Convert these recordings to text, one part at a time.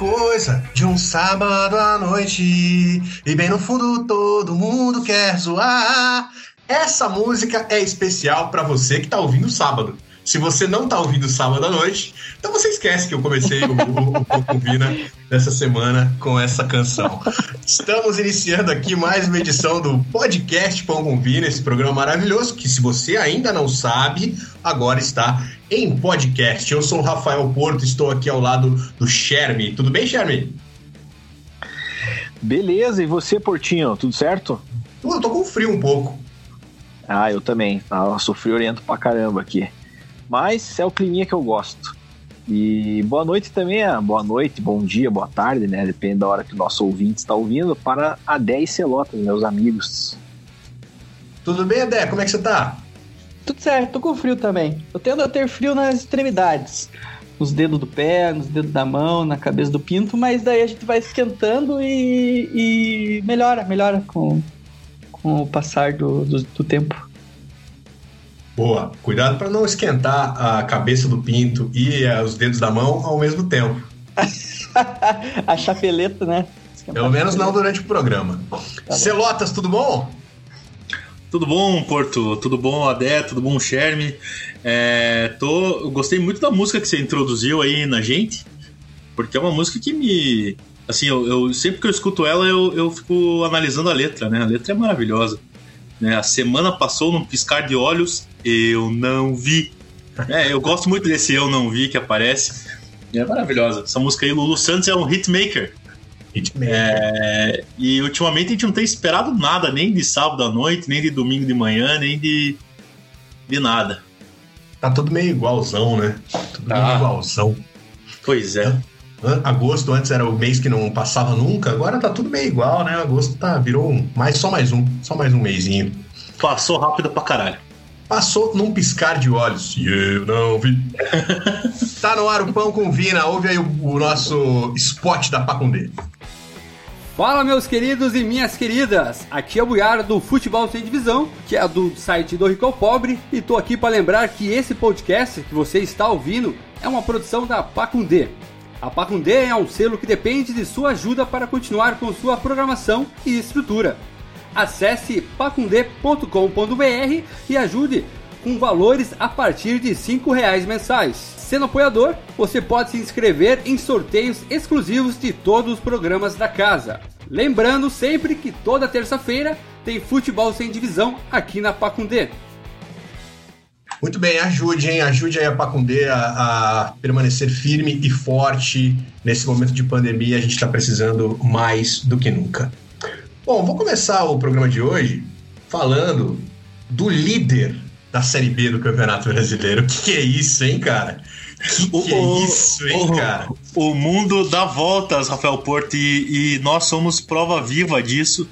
coisa de um sábado à noite e bem no fundo todo mundo quer zoar. Essa música é especial para você que tá ouvindo sábado. Se você não tá ouvindo sábado à noite, então você esquece que eu comecei o, o, o Combina dessa semana com essa canção. Estamos iniciando aqui mais uma edição do podcast Pão com Vina, esse programa maravilhoso que, se você ainda não sabe, agora está em podcast. Eu sou o Rafael Porto, estou aqui ao lado do Sherme. Tudo bem, Sherme? Beleza, e você, Portinho, tudo certo? Eu tô com frio um pouco. Ah, eu também. Ah, sofri oriento pra caramba aqui. Mas é o climinha que eu gosto. E boa noite também, ah, boa noite, bom dia, boa tarde, né? Depende da hora que o nosso ouvinte está ouvindo, para a 10 Celotas, meus amigos. Tudo bem, Adé? Como é que você tá? Tudo certo, tô com frio também. Eu tendo a ter frio nas extremidades. Nos dedos do pé, nos dedos da mão, na cabeça do pinto, mas daí a gente vai esquentando e, e melhora, melhora com, com o passar do, do, do tempo. Boa. Cuidado para não esquentar a cabeça do pinto e uh, os dedos da mão ao mesmo tempo. a chapeleta, né? Esquentar Pelo menos não durante o programa. Tá Celotas, tudo bom? Tudo bom, Porto? Tudo bom, Adé? Tudo bom, Sherme? É, tô, gostei muito da música que você introduziu aí na gente, porque é uma música que me. Assim, eu, eu sempre que eu escuto ela, eu, eu fico analisando a letra, né? A letra é maravilhosa. Né? A semana passou num piscar de olhos, eu não vi. É, eu gosto muito desse Eu Não Vi que aparece. É maravilhosa. Essa música aí, Lulu Santos é um hitmaker. Hitmaker. É, e ultimamente a gente não tem esperado nada, nem de sábado à noite, nem de domingo de manhã, nem de, de nada. Tá tudo meio igualzão, né? Tudo tá. meio igualzão. Pois é. Agosto antes era o mês que não passava nunca, agora tá tudo meio igual, né? Agosto tá, virou um, mais, só mais um, só mais um mêsinho. Passou rápido pra caralho. Passou num piscar de olhos. E eu não vi. tá no ar o Pão com Vina. Ouve aí o, o nosso spot da Pacundê. Fala, meus queridos e minhas queridas! Aqui é o Buiara do Futebol Sem Divisão, que é do site do Rico ao Pobre, e tô aqui para lembrar que esse podcast que você está ouvindo é uma produção da Pacundê. A Pacundê é um selo que depende de sua ajuda para continuar com sua programação e estrutura. Acesse pacundê.com.br e ajude com valores a partir de R$ reais mensais. Sendo apoiador, você pode se inscrever em sorteios exclusivos de todos os programas da casa. Lembrando sempre que toda terça-feira tem futebol sem divisão aqui na Pacundê. Muito bem, ajude, hein? Ajude aí a Pacundê a, a permanecer firme e forte nesse momento de pandemia. A gente está precisando mais do que nunca. Bom, vou começar o programa de hoje falando do líder da Série B do Campeonato Brasileiro. O que, que, é isso, hein, cara? O que, é isso, hein, o, cara? O mundo dá voltas, Rafael Porto, e, e nós somos prova viva disso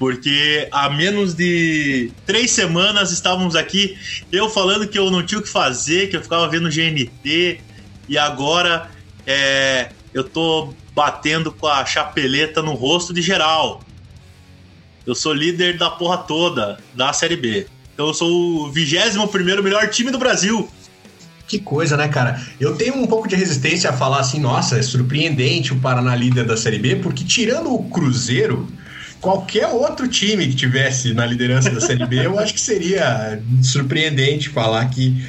porque há menos de três semanas estávamos aqui, eu falando que eu não tinha o que fazer, que eu ficava vendo GNT, e agora é, eu tô batendo com a chapeleta no rosto de geral. Eu sou líder da porra toda da Série B. Então eu sou o 21 primeiro melhor time do Brasil. Que coisa, né, cara? Eu tenho um pouco de resistência a falar assim, nossa, é surpreendente o Paraná líder da Série B, porque tirando o Cruzeiro, qualquer outro time que tivesse na liderança da Série B, eu acho que seria surpreendente falar que,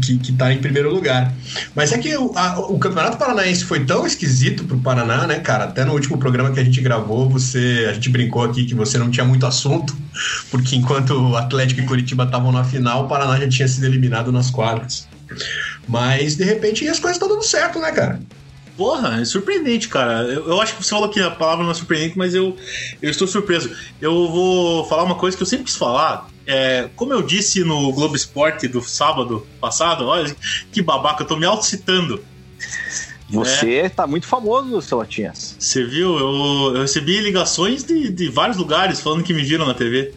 que, que tá em primeiro lugar. Mas é que o, a, o Campeonato Paranaense foi tão esquisito pro Paraná, né, cara? Até no último programa que a gente gravou, você a gente brincou aqui que você não tinha muito assunto, porque enquanto o Atlético e Curitiba estavam na final, o Paraná já tinha sido eliminado nas quadras. Mas, de repente, as coisas estão dando certo, né, cara? Porra, é surpreendente, cara. Eu, eu, acho que você falou que a palavra não é surpreendente, mas eu, eu estou surpreso. Eu vou falar uma coisa que eu sempre quis falar. É, como eu disse no Globo Esporte do sábado passado, olha que babaca, eu tô me auto-citando. Você é. tá muito famoso, Celotinhas. Você viu? Eu, eu, recebi ligações de, de vários lugares falando que me viram na TV.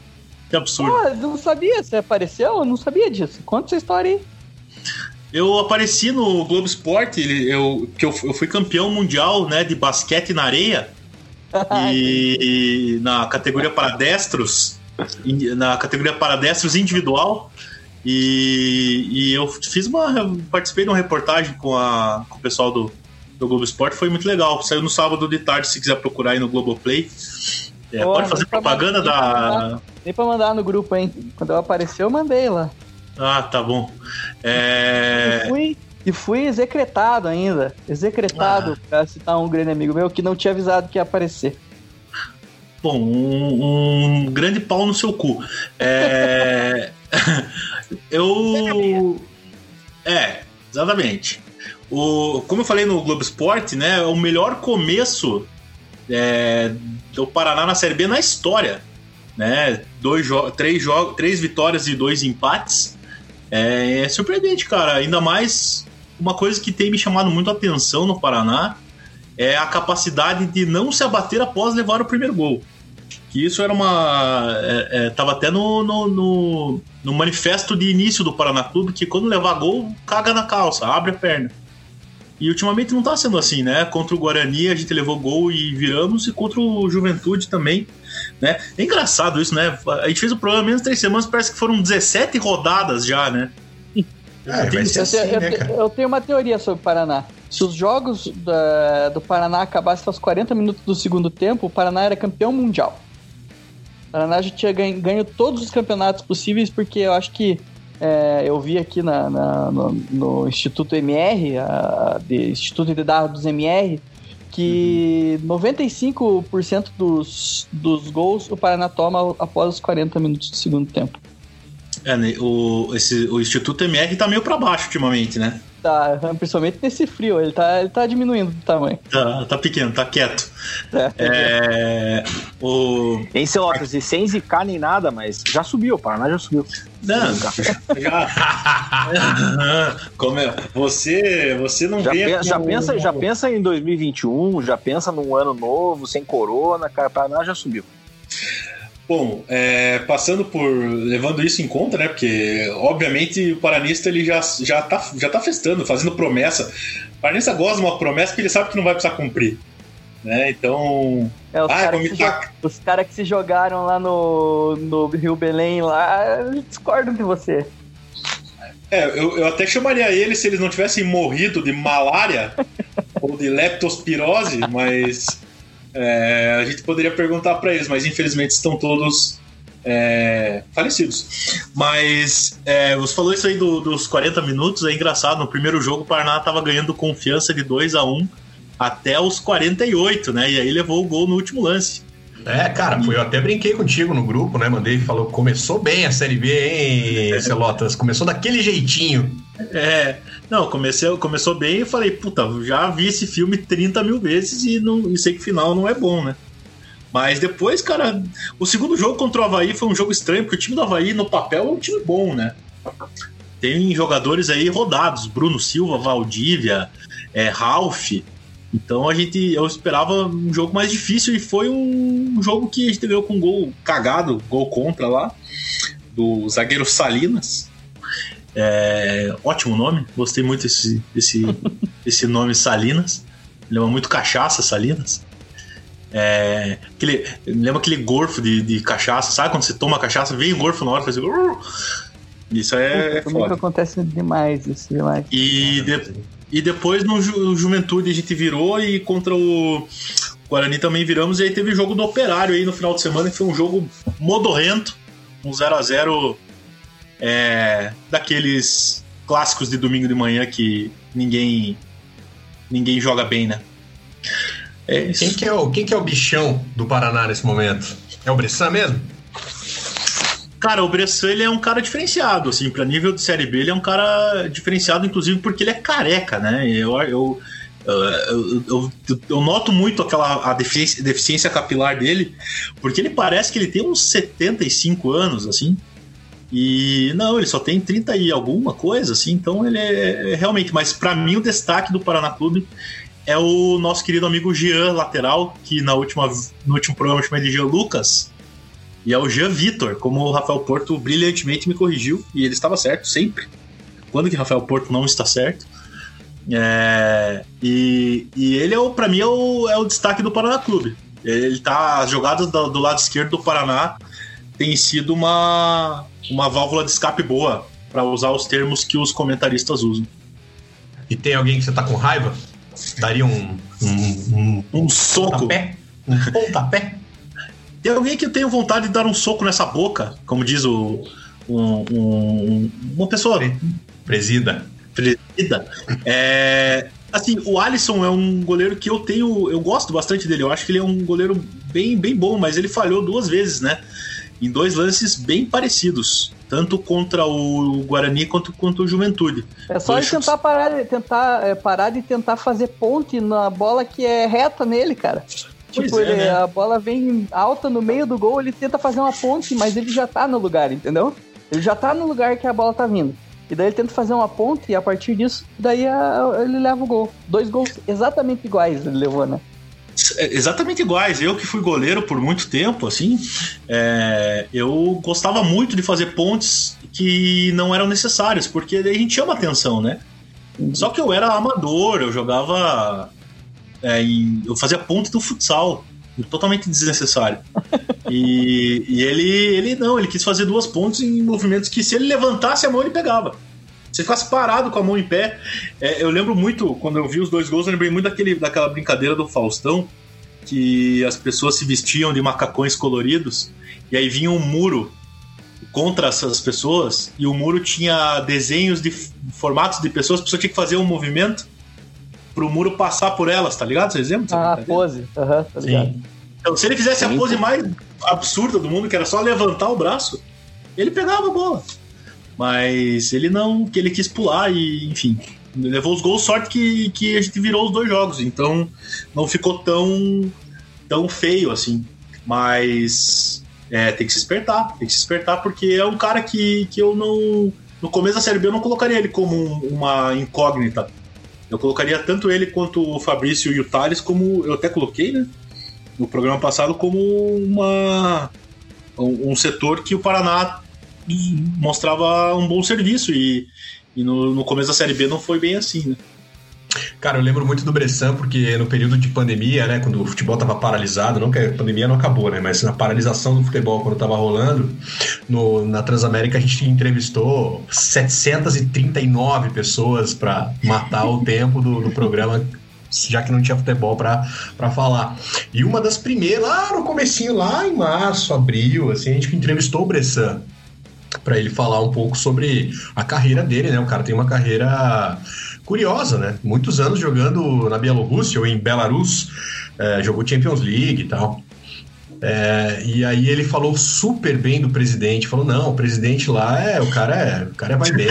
Que absurdo. Ah, não sabia, você apareceu? Eu não sabia disso. Conta essa história aí. Eu apareci no Globo Esporte, eu, que eu, eu fui campeão mundial né, de basquete na areia. e, na categoria para destros, na categoria para destros individual. E, e, eu fiz uma. participei de uma reportagem com, a, com o pessoal do, do Globo Esporte foi muito legal. Saiu no sábado de tarde, se quiser procurar aí no Globoplay. É, Pô, pode fazer propaganda mandar- da. Nem pra mandar no grupo, hein? Quando eu apareci, eu mandei lá. Ah, tá bom. É... E, fui, e fui execretado ainda. Execretado, Ah. pra citar um grande amigo meu que não tinha avisado que ia aparecer. Bom, um, um grande pau no seu cu. É... eu. É, exatamente. O, como eu falei no Globo Esporte, né? É o melhor começo é, do Paraná na Série B na história. Né? Dois jo três, jo três vitórias e dois empates. É, é surpreendente, cara. Ainda mais uma coisa que tem me chamado muito a atenção no Paraná é a capacidade de não se abater após levar o primeiro gol. Que isso era uma. É, é, tava até no, no, no, no manifesto de início do Paraná Clube que quando levar gol, caga na calça, abre a perna. E ultimamente não tá sendo assim, né? Contra o Guarani a gente levou gol e viramos, e contra o Juventude também. Né? É engraçado isso, né? A gente fez o programa menos três semanas, parece que foram 17 rodadas já, né? É, Eu, assim, te- eu né, te- eu tenho uma teoria sobre o Paraná. Se os jogos da- do Paraná acabassem aos 40 minutos do segundo tempo, o Paraná era campeão mundial. O Paraná já tinha ganho, ganho todos os campeonatos possíveis, porque eu acho que é, eu vi aqui na, na- no, no Instituto MR, a, de, Instituto de Dados MR, que 95% dos, dos gols o Paraná toma após os 40 minutos do segundo tempo. É, né, o, esse, o Instituto MR tá meio pra baixo ultimamente, né? Tá, principalmente nesse frio, ele tá, ele tá diminuindo de tamanho. Tá, tá pequeno, tá quieto. É. É, o, Em Celotas, e sem zicar nem nada, mas já subiu, o Paraná já subiu. Não, já. Como é? Você, você não Já, vê. pe- já pensa, já pensa em 2021, já pensa num ano novo, sem corona, cara, Paraná já subiu. Bom, é, passando por. levando isso em conta, né? Porque, obviamente, o Paranista ele já, já, tá, já tá festando, fazendo promessa. O Paranista gosta de uma promessa que ele sabe que não vai precisar cumprir. Né? Então. É, os Ah, caras que, jo- os cara que se jogaram lá no, no Rio Belém, lá, discordam de você. É, eu, eu até chamaria ele se eles não tivessem morrido de malária ou de leptospirose, mas é, a gente poderia perguntar para eles, mas infelizmente estão todos é, falecidos. Mas é, você falou isso aí do- dos 40 minutos, é engraçado. No primeiro jogo, o Paraná estava ganhando confiança de 2 a 1 até os 48, né? E aí levou o gol no último lance. É, cara, foi, eu até brinquei contigo no grupo, né? Mandei e falou: começou bem a Série B, hein, Celotas? Começou daquele jeitinho. É, não, comecei, começou bem e falei, puta, já vi esse filme 30 mil vezes e, não, e sei que o final não é bom, né? Mas depois, cara, o segundo jogo contra o Havaí foi um jogo estranho, porque o time do Havaí, no papel, é um time bom, né? Tem jogadores aí rodados, Bruno Silva, Valdívia, é, Ralph. Então a gente, eu esperava um jogo mais difícil e foi um jogo que a gente ganhou com um gol cagado, gol contra lá, do zagueiro Salinas. É, ótimo nome, gostei muito desse, desse, desse nome Salinas. Lembra muito cachaça, Salinas. É, aquele, lembra aquele gorfo de, de cachaça, sabe? Quando você toma cachaça, vem o gorfo na hora, faz. "Urr". Isso é, é foda. acontece demais isso, demais. E, de- e depois no Ju- Juventude a gente virou e contra o Guarani também viramos. E aí teve o jogo do Operário aí no final de semana, que foi um jogo modorrento, um 0 a 0 é, daqueles clássicos de domingo de manhã que ninguém ninguém joga bem, né? É. Quem que, é o, quem que é o bichão do Paraná nesse momento? É o Bressan mesmo? Cara, o Bressan ele é um cara diferenciado, assim, pra nível de Série B, ele é um cara diferenciado, inclusive porque ele é careca, né? Eu, eu, eu, eu, eu noto muito aquela a deficiência, deficiência capilar dele, porque ele parece que ele tem uns 75 anos, assim. E não, ele só tem 30 e alguma coisa, assim, então ele é, é realmente. Mas pra mim o destaque do Paraná Clube é o nosso querido amigo Jean, lateral, que na última, no último programa eu chamei Jean Lucas. E é o Jean Vitor, como o Rafael Porto brilhantemente me corrigiu, e ele estava certo sempre. Quando que Rafael Porto não está certo? É, e, e ele, é o, pra mim, é o, é o destaque do Paraná Clube. Ele tá. As jogadas do, do lado esquerdo do Paraná tem sido uma, uma válvula de escape boa, para usar os termos que os comentaristas usam. E tem alguém que você tá com raiva? daria um. Um, um, um soco. Pontapé? Um pontapé? Tem alguém que eu tenho vontade de dar um soco nessa boca, como diz o. Um, um, uma pessoa. Presida. Presida. É, assim, o Alisson é um goleiro que eu tenho. Eu gosto bastante dele. Eu acho que ele é um goleiro bem, bem bom, mas ele falhou duas vezes, né? Em dois lances bem parecidos. Tanto contra o Guarani quanto contra o Juventude. É só ele tentar parar, tentar é, parar de tentar fazer ponte na bola que é reta nele, cara. Tipo, é, ele, né? a bola vem alta no meio do gol, ele tenta fazer uma ponte, mas ele já tá no lugar, entendeu? Ele já tá no lugar que a bola tá vindo. E daí ele tenta fazer uma ponte e a partir disso, daí a, ele leva o gol. Dois gols exatamente iguais ele levou, né? É, exatamente iguais. Eu que fui goleiro por muito tempo, assim, é, eu gostava muito de fazer pontes que não eram necessárias, porque daí a gente chama atenção, né? Uhum. Só que eu era amador, eu jogava. É, eu fazia ponte do futsal, totalmente desnecessário. e, e ele, ele não, ele quis fazer duas pontes em movimentos que se ele levantasse a mão ele pegava. Se ficasse parado com a mão em pé. É, eu lembro muito, quando eu vi os dois gols, eu lembrei muito daquele, daquela brincadeira do Faustão, que as pessoas se vestiam de macacões coloridos, e aí vinha um muro contra essas pessoas, e o muro tinha desenhos de formatos de pessoas, a pessoa tinha que fazer um movimento pro muro passar por elas, tá ligado? Vocês lembram? Ah, pose. Aham, uhum, tá ligado. Sim. Então, se ele fizesse a pose mais absurda do mundo, que era só levantar o braço, ele pegava a bola. Mas ele não, que ele quis pular e, enfim, levou os gols, sorte que, que a gente virou os dois jogos, então não ficou tão, tão feio assim. Mas é, tem que se espertar, tem que se espertar, porque é um cara que, que eu não. No começo da Série B eu não colocaria ele como uma incógnita. Eu colocaria tanto ele quanto o Fabrício e o Thales como. Eu até coloquei, né? No programa passado, como uma. Um, setor que o Paraná mostrava um bom serviço e, e no, no, começo da Série B não foi bem assim, né? Cara, eu lembro muito do Bressan, porque no período de pandemia, né, quando o futebol estava paralisado, não que a pandemia não acabou, né, mas na paralisação do futebol, quando estava rolando, no, na Transamérica a gente entrevistou 739 pessoas para matar o tempo do, do programa já que não tinha futebol para falar. E uma das primeiras, lá no comecinho, lá em março, abril, assim, a gente entrevistou o Bressan para ele falar um pouco sobre a carreira dele, né? O cara tem uma carreira curiosa, né? Muitos anos jogando na Bielorrússia ou em Belarus, é, jogou Champions League e tal. É, e aí ele falou super bem do presidente, falou não, o presidente lá é o cara é o cara vai bem.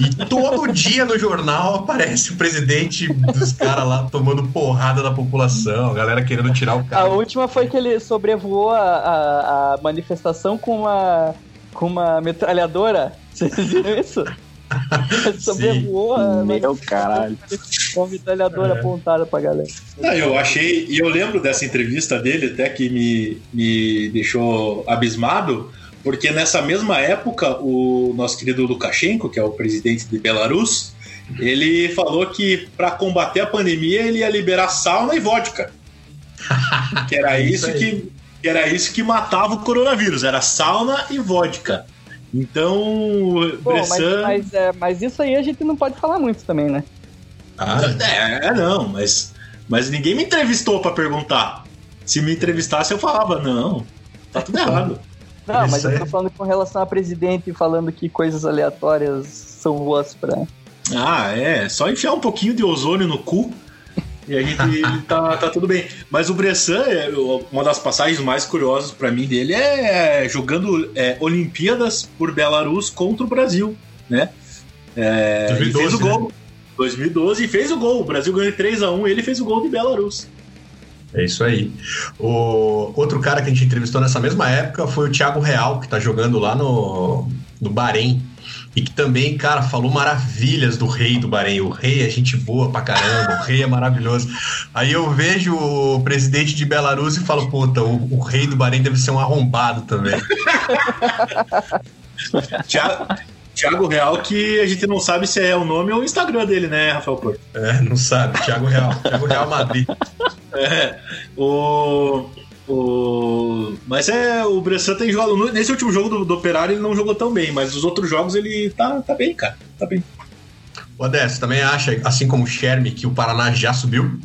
e todo dia no jornal aparece o presidente dos caras lá tomando porrada da população, a galera querendo tirar o cara. A última foi que ele sobrevoou a, a, a manifestação com uma com uma metralhadora. Vocês viram isso? Sobrevoou Meu caralho. Com metralhadora é. apontada pra galera. Não, eu achei, e eu lembro dessa entrevista dele até que me, me deixou abismado, porque nessa mesma época o nosso querido Lukashenko, que é o presidente de Belarus, ele falou que para combater a pandemia ele ia liberar sauna e vodka. que era isso, isso que que era isso que matava o coronavírus, era sauna e vodka. Então, Pô, Bressan... mas, mas, é, mas, isso aí a gente não pode falar muito também, né? Ah, é, não, mas, mas ninguém me entrevistou para perguntar. Se me entrevistasse, eu falava, não, tá tudo errado. Não, mas eu tô falando com relação a presidente falando que coisas aleatórias são boas pra. Ah, é. Só enfiar um pouquinho de ozônio no cu e a gente tá, tá tudo bem. Mas o Bressan, é, uma das passagens mais curiosas para mim dele é jogando é, Olimpíadas por Belarus contra o Brasil, né? É, 2012, fez o gol. Né? 2012 e fez o gol. O Brasil ganhou 3 a 1 e ele fez o gol de Belarus. É isso aí. O outro cara que a gente entrevistou nessa mesma época foi o Thiago Real, que tá jogando lá no, no Bahrein. E que também, cara, falou maravilhas do rei do Bahrein. O rei é gente boa pra caramba, o rei é maravilhoso. Aí eu vejo o presidente de Belarus e falo, puta, o, o rei do Bahrein deve ser um arrombado também. Tiago, Thiago Real, que a gente não sabe se é o nome ou o Instagram dele, né, Rafael Porto? É, não sabe. Thiago Real. Thiago Real Madrid. É. O. O... Mas é, o Bressan tem jogado. Nesse último jogo do, do Operário ele não jogou tão bem, mas os outros jogos ele tá, tá bem, cara. Tá bem. O Odessa, também acha, assim como o Sherme, que o Paraná já subiu?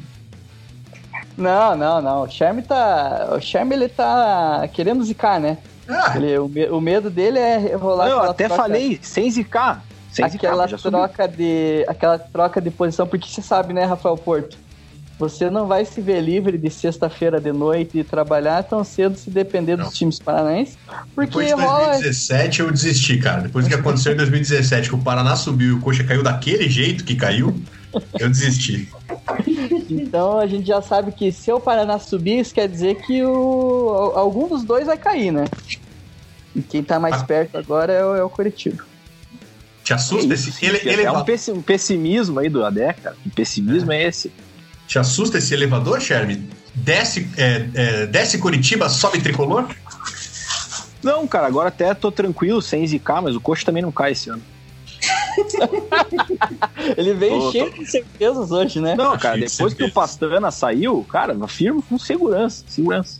Não, não, não. O Sherm tá. O Sherm ele tá querendo zicar, né? Ah, Ele, o, me- o medo dele é rolar Não, eu até troca- falei, sem zicar. Sem aquela zicar, troca de. Aquela troca de posição, porque você sabe, né, Rafael Porto? Você não vai se ver livre de sexta-feira de noite e trabalhar tão cedo se depender Não. dos times paranaenses. Porque depois de rola. 2017 eu desisti, cara. Depois do que aconteceu em 2017, que o Paraná subiu e o Coxa caiu daquele jeito que caiu, eu desisti. Então a gente já sabe que se o Paraná subir, isso quer dizer que o, algum dos dois vai cair, né? E quem tá mais Ah. perto agora é o, é o Curitiba. Te assusta esse ele, É um pessi- um pessimismo aí do Adé, cara. Que pessimismo é, esse? Te assusta esse elevador, Sherme? Desce, é, é, desce Curitiba, sobe tricolor? Não, cara, agora até tô tranquilo, sem zicar, mas o coxa também não cai esse ano. Ele veio Tô- cheio de certezas hoje, né? Não, cara, depois que o. Pastana saiu, cara, firme com segurança. Segurança.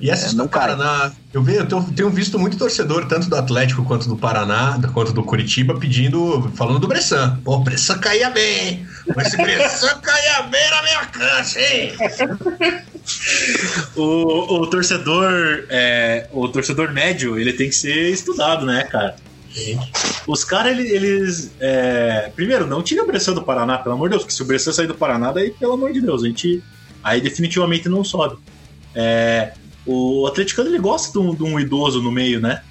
E essa é, do. Paraná, eu, ve- eu tenho, visto muito torcedor, tanto do Atlético quanto do Paraná, quanto do Curitiba, pedindo, falando do Bressan. Pô, o Bressan caía bem, hein? Esse Bressan caía bem na minha cancha, hein? O, o torcedor, é, o torcedor médio, ele tem que ser estudado, né, cara? Os caras, eles. eles, é, primeiro, não tira o Bressan do Paraná, pelo amor de Deus, porque se o Bressan sair do Paraná, daí, pelo amor de Deus, a gente. Aí definitivamente não sobe. É, o atleticano ele gosta de um, de um idoso no meio, né?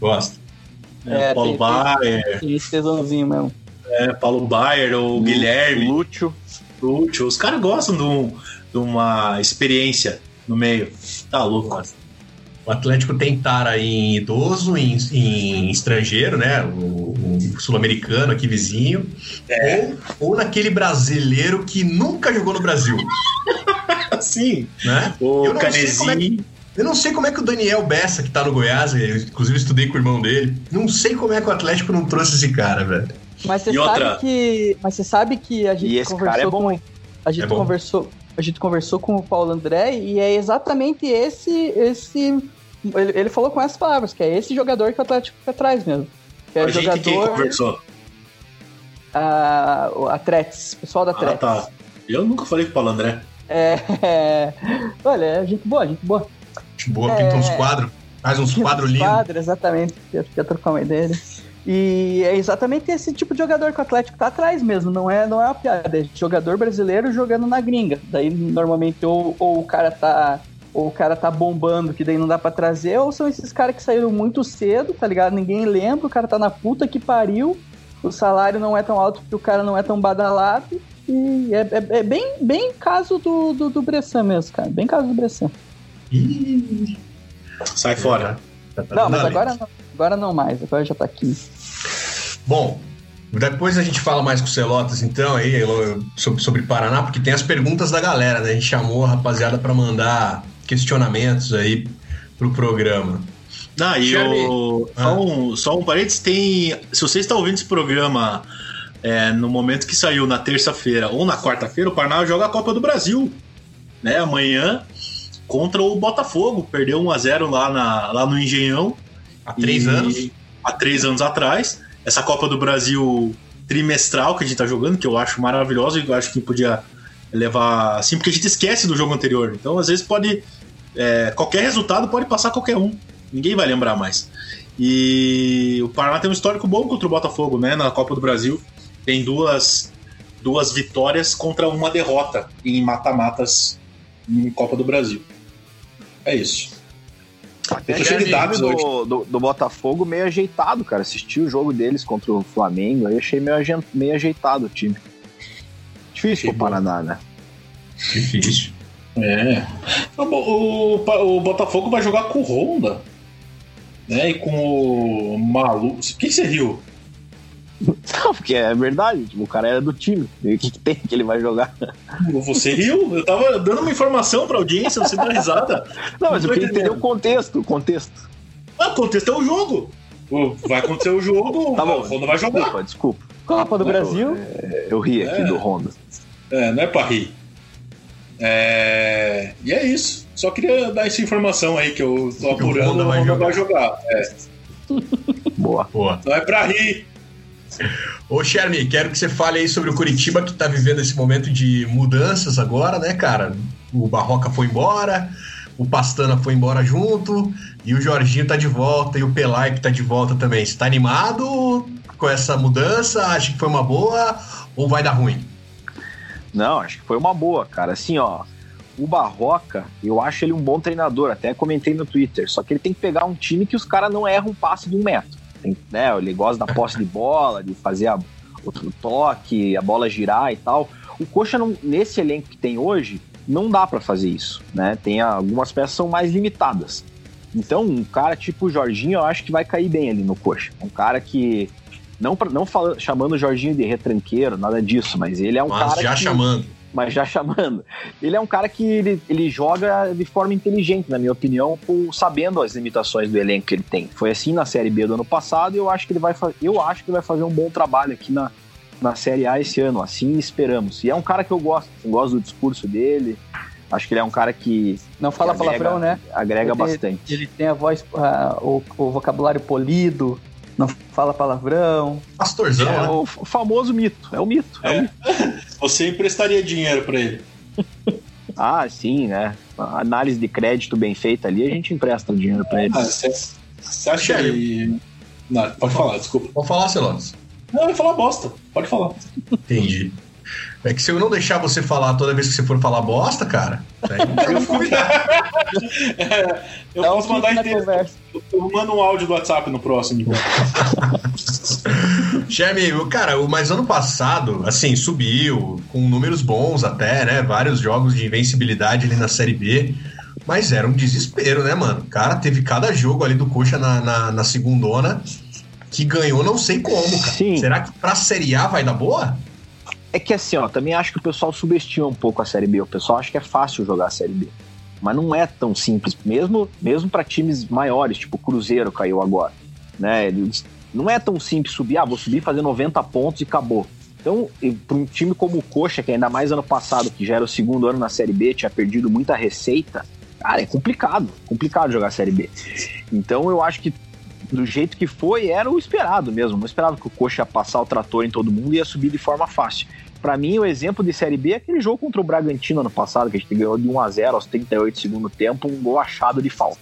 Gosto. É, É, Paulo tem- Baier, Tem esse tesãozinho mesmo. é, Paulo Baier, o Guilherme, Lúcio. Lúcio, os caras gostam de, um- de uma experiência no meio. Tá louco. O Atlético tem tara em idoso, em, em estrangeiro, né? O, o sul-americano aqui vizinho. Ou, ou naquele brasileiro que nunca jogou no Brasil, Assim, né? o Eu não sei como é Canezinho. Eu não sei como é que o Daniel Bessa, que tá no Goiás, eu, inclusive estudei com o irmão dele, não sei como é que o Atlético não trouxe esse cara, velho. Mas você sabe outra? que. Mas você sabe que a gente E esse conversou cara é bom, com. A gente É bom. conversou. A gente conversou com o Paulo André e é exatamente esse. esse ele, ele falou com essas palavras, que é esse jogador que o Atlético fica atrás mesmo. Que é A gente quem jogador. conversou? A, o Atretes, pessoal da Ah, Atretes. tá. Eu nunca falei com o Paulo André. É, é, olha, é gente boa, gente boa. Gente boa, pinta uns É. quadros, faz uns quadros lindos. Quadro, exatamente. Eu queria trocar uma ideia dele. E é exatamente esse tipo de jogador que o Atlético tá atrás mesmo, não é, não é uma piada, é jogador brasileiro jogando na gringa. Daí normalmente ou, ou o cara tá ou o cara tá bombando, que daí não dá pra trazer, ou são esses caras que saíram muito cedo, tá ligado? Ninguém lembra, o cara tá na puta que pariu, o salário não é tão alto porque o cara não é tão badalado. E é, é- é bem, bem caso do, do, do Bressan mesmo, cara. Bem caso do Bressan. Ih, Sai fora. tá- tá Não, mas agora não, agora não mais, agora já tá aqui. Bom, depois a gente fala mais com o Celotas, então, aí, sobre, sobre Paraná, porque tem as perguntas da galera, né? A gente chamou a rapaziada pra mandar questionamentos aí pro programa. Ah, e Charlie. o, Ah. só, um, só um parênteses, tem. Se você está ouvindo esse programa é, no momento que saiu na terça-feira ou na quarta-feira, o Paraná joga a Copa do Brasil. Né, amanhã contra o Botafogo. Perdeu 1x0 lá, na, lá no Engenhão. Há três E- anos. Há três anos atrás. Essa Copa do Brasil trimestral que a gente tá jogando, que eu acho maravilhosa e eu acho que podia levar assim, porque a gente esquece do jogo anterior. Então, às vezes, pode. é, qualquer resultado pode passar qualquer um. Ninguém vai lembrar mais. E o Paraná tem um histórico bom contra o Botafogo, né? Na Copa do Brasil. Tem duas, duas vitórias contra uma derrota em mata-matas em Copa do Brasil. É isso. Até o hoje. do, do, do Botafogo meio ajeitado, cara. Assisti o jogo deles contra o Flamengo, aí achei meio, meio ajeitado o time. Difícil pro. Paraná, né? Difícil. É. O, o, o Botafogo vai jogar com o Honda. Né? E com o Malu. O que você riu? Não, porque é verdade, tipo, o cara era do time. E o que, que tem que ele vai jogar? Você riu? Eu tava dando uma informação pra audiência, você deu risada. Não, mas eu queria entender o contexto, o contexto. Ah, o contexto é o jogo. Vai acontecer o jogo, Tá bom. o Honda vai jogar. Desculpa, desculpa. Copa do Brasil. É, Eu ri aqui É. do Honda. É, não é pra rir. É... E é isso. Só queria dar essa informação aí que eu tô Que o apurando. Honda O vai Honda jogar. vai jogar. É, Boa. Boa. não é pra rir. Ô, Shermy, quero que você fale aí sobre o Curitiba que tá vivendo esse momento de mudanças agora, né, cara? O Barroca foi embora, o Pastana foi embora junto, e o Jorginho tá de volta, e o Pelaipe tá de volta também. Você tá animado com essa mudança? Acha que foi uma boa ou vai dar ruim? Não, acho que foi uma boa, cara. Assim, ó, o Barroca, eu acho ele um bom treinador, até comentei no Twitter, só que ele tem que pegar um time que os caras não erram um passe de um metro. Tem, né, ele gosta da posse de bola, de fazer a, o, toque, a bola girar e tal. O Coxa, não, nesse elenco que tem hoje, não dá para fazer isso, né? Tem algumas peças são mais limitadas. Então, um cara tipo o Jorginho, eu acho que vai cair bem ali no Coxa. Um cara que não, não falando, chamando o Jorginho de retranqueiro, nada disso, mas ele é um mas cara. Já que, chamando. Mas já chamando. Ele é um cara que ele, ele joga de forma inteligente, na minha opinião, por, sabendo as limitações do elenco que ele tem. Foi assim na Série B do ano passado e eu acho que ele vai, eu acho que vai fazer um bom trabalho aqui na, na Série A esse ano. Assim esperamos. E é um cara que eu gosto, eu gosto do discurso dele. Acho que ele é um cara que. Não fala que agrega, palavrão, né? Agrega ele, bastante. Ele tem a voz, uh, o, o vocabulário polido não fala palavrão. Pastorzão, é né? o famoso mito, é o mito. É. É o mito. Você emprestaria dinheiro para ele? ah, sim, né? A análise de crédito bem feita ali, a gente empresta dinheiro para ele. Você ah, acha que. Não, pode falar, desculpa. Pode falar, Celones. Não, eu ia falar bosta. Pode falar. Entendi. É que se eu não deixar você falar toda vez que você for falar bosta, cara, aí eu vou é, Eu posso mandar inteiro. Eu mando um áudio do WhatsApp no próximo. Então. Jeremy, cara, mas ano passado, assim, subiu, com números bons até, né? Vários jogos de invencibilidade ali na Série B. Mas era um desespero, né, mano? Cara, teve cada jogo ali do Coxa na, na, na segundona que ganhou não sei como, cara. Sim. Será que pra Série A vai dar boa? É que assim, ó, também acho que o pessoal subestima um pouco a Série B. O pessoal acha que é fácil jogar a Série B. Mas não é tão simples, mesmo, mesmo para times maiores, tipo o Cruzeiro caiu agora. Né? Não é tão simples subir, ah, vou subir fazer 90 pontos e acabou. Então, para um time como o Coxa, que ainda mais ano passado, que já era o segundo ano na Série B, tinha perdido muita receita, cara, é complicado, complicado jogar a Série B. Então, eu acho que do jeito que foi, era o esperado mesmo. Não esperava que o Coxa ia passar o trator em todo mundo e ia subir de forma fácil. Para mim, o exemplo de Série B é aquele jogo contra o Bragantino ano passado, que a gente ganhou de 1 a 0 aos 38 segundo tempo, um gol achado de falta.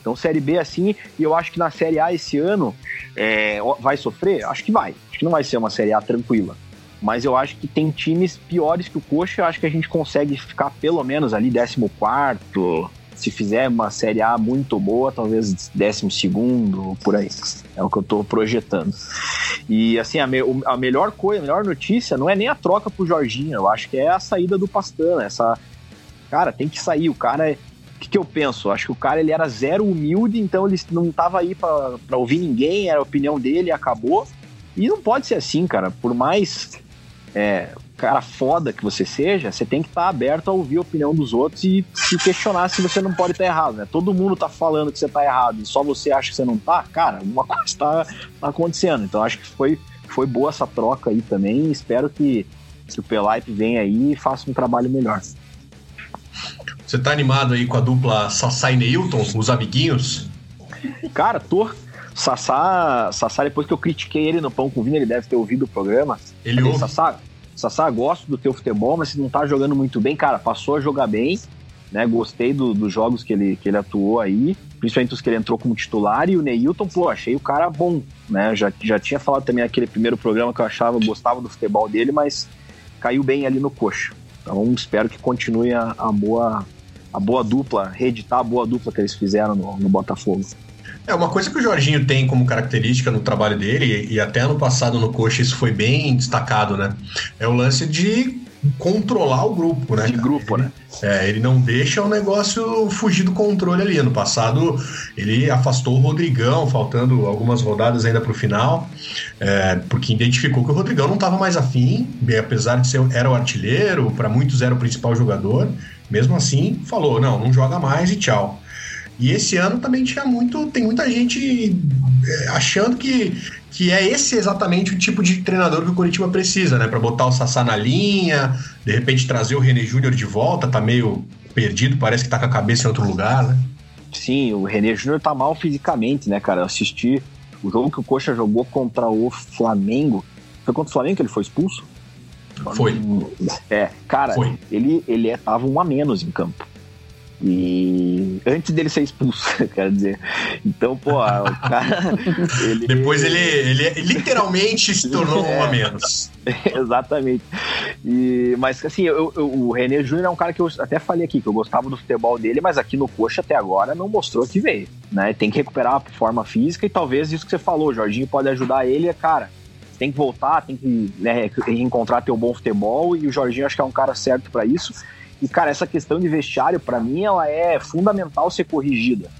Então, Série B assim, e eu acho que na Série A esse ano é, vai sofrer? Acho que vai. Acho que não vai ser uma Série A tranquila. Mas eu acho que tem times piores que o Coxa, eu acho que a gente consegue ficar pelo menos ali 14 se fizer uma Série A muito boa, talvez décimo segundo, por aí. É o que eu estou projetando. E assim, a, me, a, melhor coisa, a melhor notícia não é nem a troca pro Jorginho, eu acho que é a saída do Pastana. Essa. Cara, tem que sair. O cara é. O que, que eu penso? Eu acho que o cara ele era zero humilde, então ele não tava aí para ouvir ninguém, era a opinião dele acabou. E não pode ser assim, cara. Por mais é, cara foda que você seja, você tem que estar tá aberto a ouvir a opinião dos outros e se questionar se você não pode estar tá errado, né? Todo mundo tá falando que você tá errado e só você acha que você não tá, cara, alguma coisa tá, tá acontecendo. Então acho que foi, foi boa essa troca aí também espero que, que o Pelipe venha aí e faça um trabalho melhor. Você tá animado aí com a dupla Sassá e Neilton, os amiguinhos? Cara, tô. Sassá, Sassá, depois que eu critiquei ele no Pão com Vinho, ele deve ter ouvido o programa. Ele ouve. Sassá, Sassá, gosto do teu futebol, mas se não tá jogando muito bem, cara, passou a jogar bem, né? Gostei do, dos jogos que ele, que ele atuou aí, principalmente os que ele entrou como titular, e o Neilton, pô, achei o cara bom, né? Já, já tinha falado também naquele primeiro programa que eu achava, gostava do futebol dele, mas caiu bem ali no coxa. Então espero que continue a, a boa a boa dupla, reeditar a boa dupla que eles fizeram no, no Botafogo. É, uma coisa que o Jorginho tem como característica no trabalho dele, e até ano passado no Coxa isso foi bem destacado, né? É o lance de controlar o grupo, né? De grupo, ele, né? É, ele não deixa o negócio fugir do controle ali. Ano passado ele afastou o Rodrigão, faltando algumas rodadas ainda para o final, é, porque identificou que o Rodrigão não estava mais afim, apesar de ser era o artilheiro, para muitos era o principal jogador. Mesmo assim, falou: não, não joga mais e tchau. E esse ano também tinha muito, tem muita gente é, achando que, que é esse exatamente o tipo de treinador que o Curitiba precisa, né? Para botar o Sassá na linha, de repente trazer o René Júnior de volta, tá meio perdido, parece que tá com a cabeça em outro lugar, né? Sim, o René Júnior tá mal fisicamente, né, cara? Eu assisti O jogo que o Coxa jogou contra o Flamengo. Foi contra o Flamengo que ele foi expulso? Foi. É, cara, Foi. ele, ele é, tava um a menos em campo. E antes dele ser expulso, quer dizer. Então, pô, o cara. Ele, Depois ele, ele literalmente se tornou É. um a menos. Exatamente. E, mas assim, eu- eu- o René Júnior é um cara que eu até falei aqui, que eu gostava do futebol dele, mas aqui no Coxa até agora não mostrou que veio. Né? Tem que recuperar a forma física e talvez isso que você falou, o Jorginho pode ajudar ele, é cara. você Tem que voltar, tem que né, reencontrar teu bom futebol e o Jorginho acho que é um cara certo pra isso. E, cara, essa questão de vestiário, pra mim, ela é fundamental ser corrigida.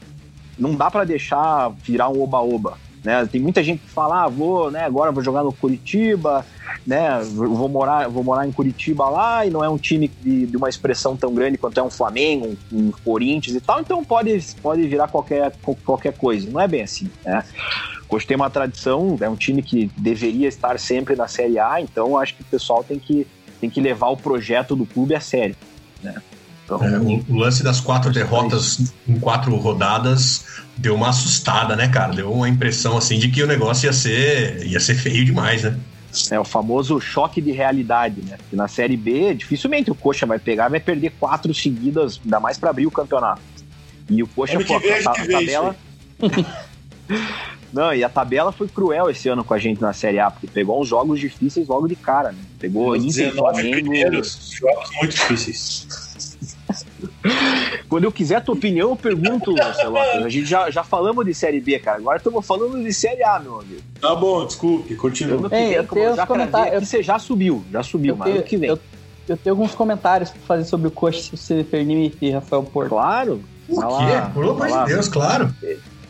Não dá pra deixar virar um oba-oba. Né? Tem muita gente que fala, ah, vou, né, agora vou jogar no Curitiba, né, vou morar, vou morar em Curitiba lá e não é um time de, de uma expressão tão grande quanto é um Flamengo, um, um Corinthians e tal, então pode, pode virar qualquer, qualquer coisa. Não é bem assim, né? Coxa tem uma tradição, é um time que deveria estar sempre na Série A, então acho que o pessoal tem que, tem que levar o projeto do clube a sério. Né? Então, É, o, o lance das quatro derrotas em quatro rodadas deu uma assustada, né, cara? Deu uma impressão assim de que o negócio ia ser, ia ser feio demais, né? É o famoso choque de realidade, né? Que na Série B, dificilmente o Coxa vai pegar, vai perder quatro seguidas, ainda mais para abrir o campeonato. E o Coxa, pô, vem a a, a tabela. Não, e a tabela foi cruel esse ano com a gente na Série A, porque pegou uns jogos difíceis logo de cara, né? Pegou Inter, 19 Flamengo. primeiros jogos muito difíceis. Quando eu quiser a tua opinião, eu pergunto, Marcelo. A gente já, já falamos de Série B, cara. Agora estamos falando de Série A, meu amigo. Tá bom, desculpe, continua. Ei, vem, eu tenho já cravei aqui, você já subiu, já subiu, Eu mas tenho, que vem. eu, eu tenho alguns comentários pra fazer sobre o Coxa, se você permite, Rafael Porto. Claro. Por Vai quê? lá, Pelo amor de Deus, claro.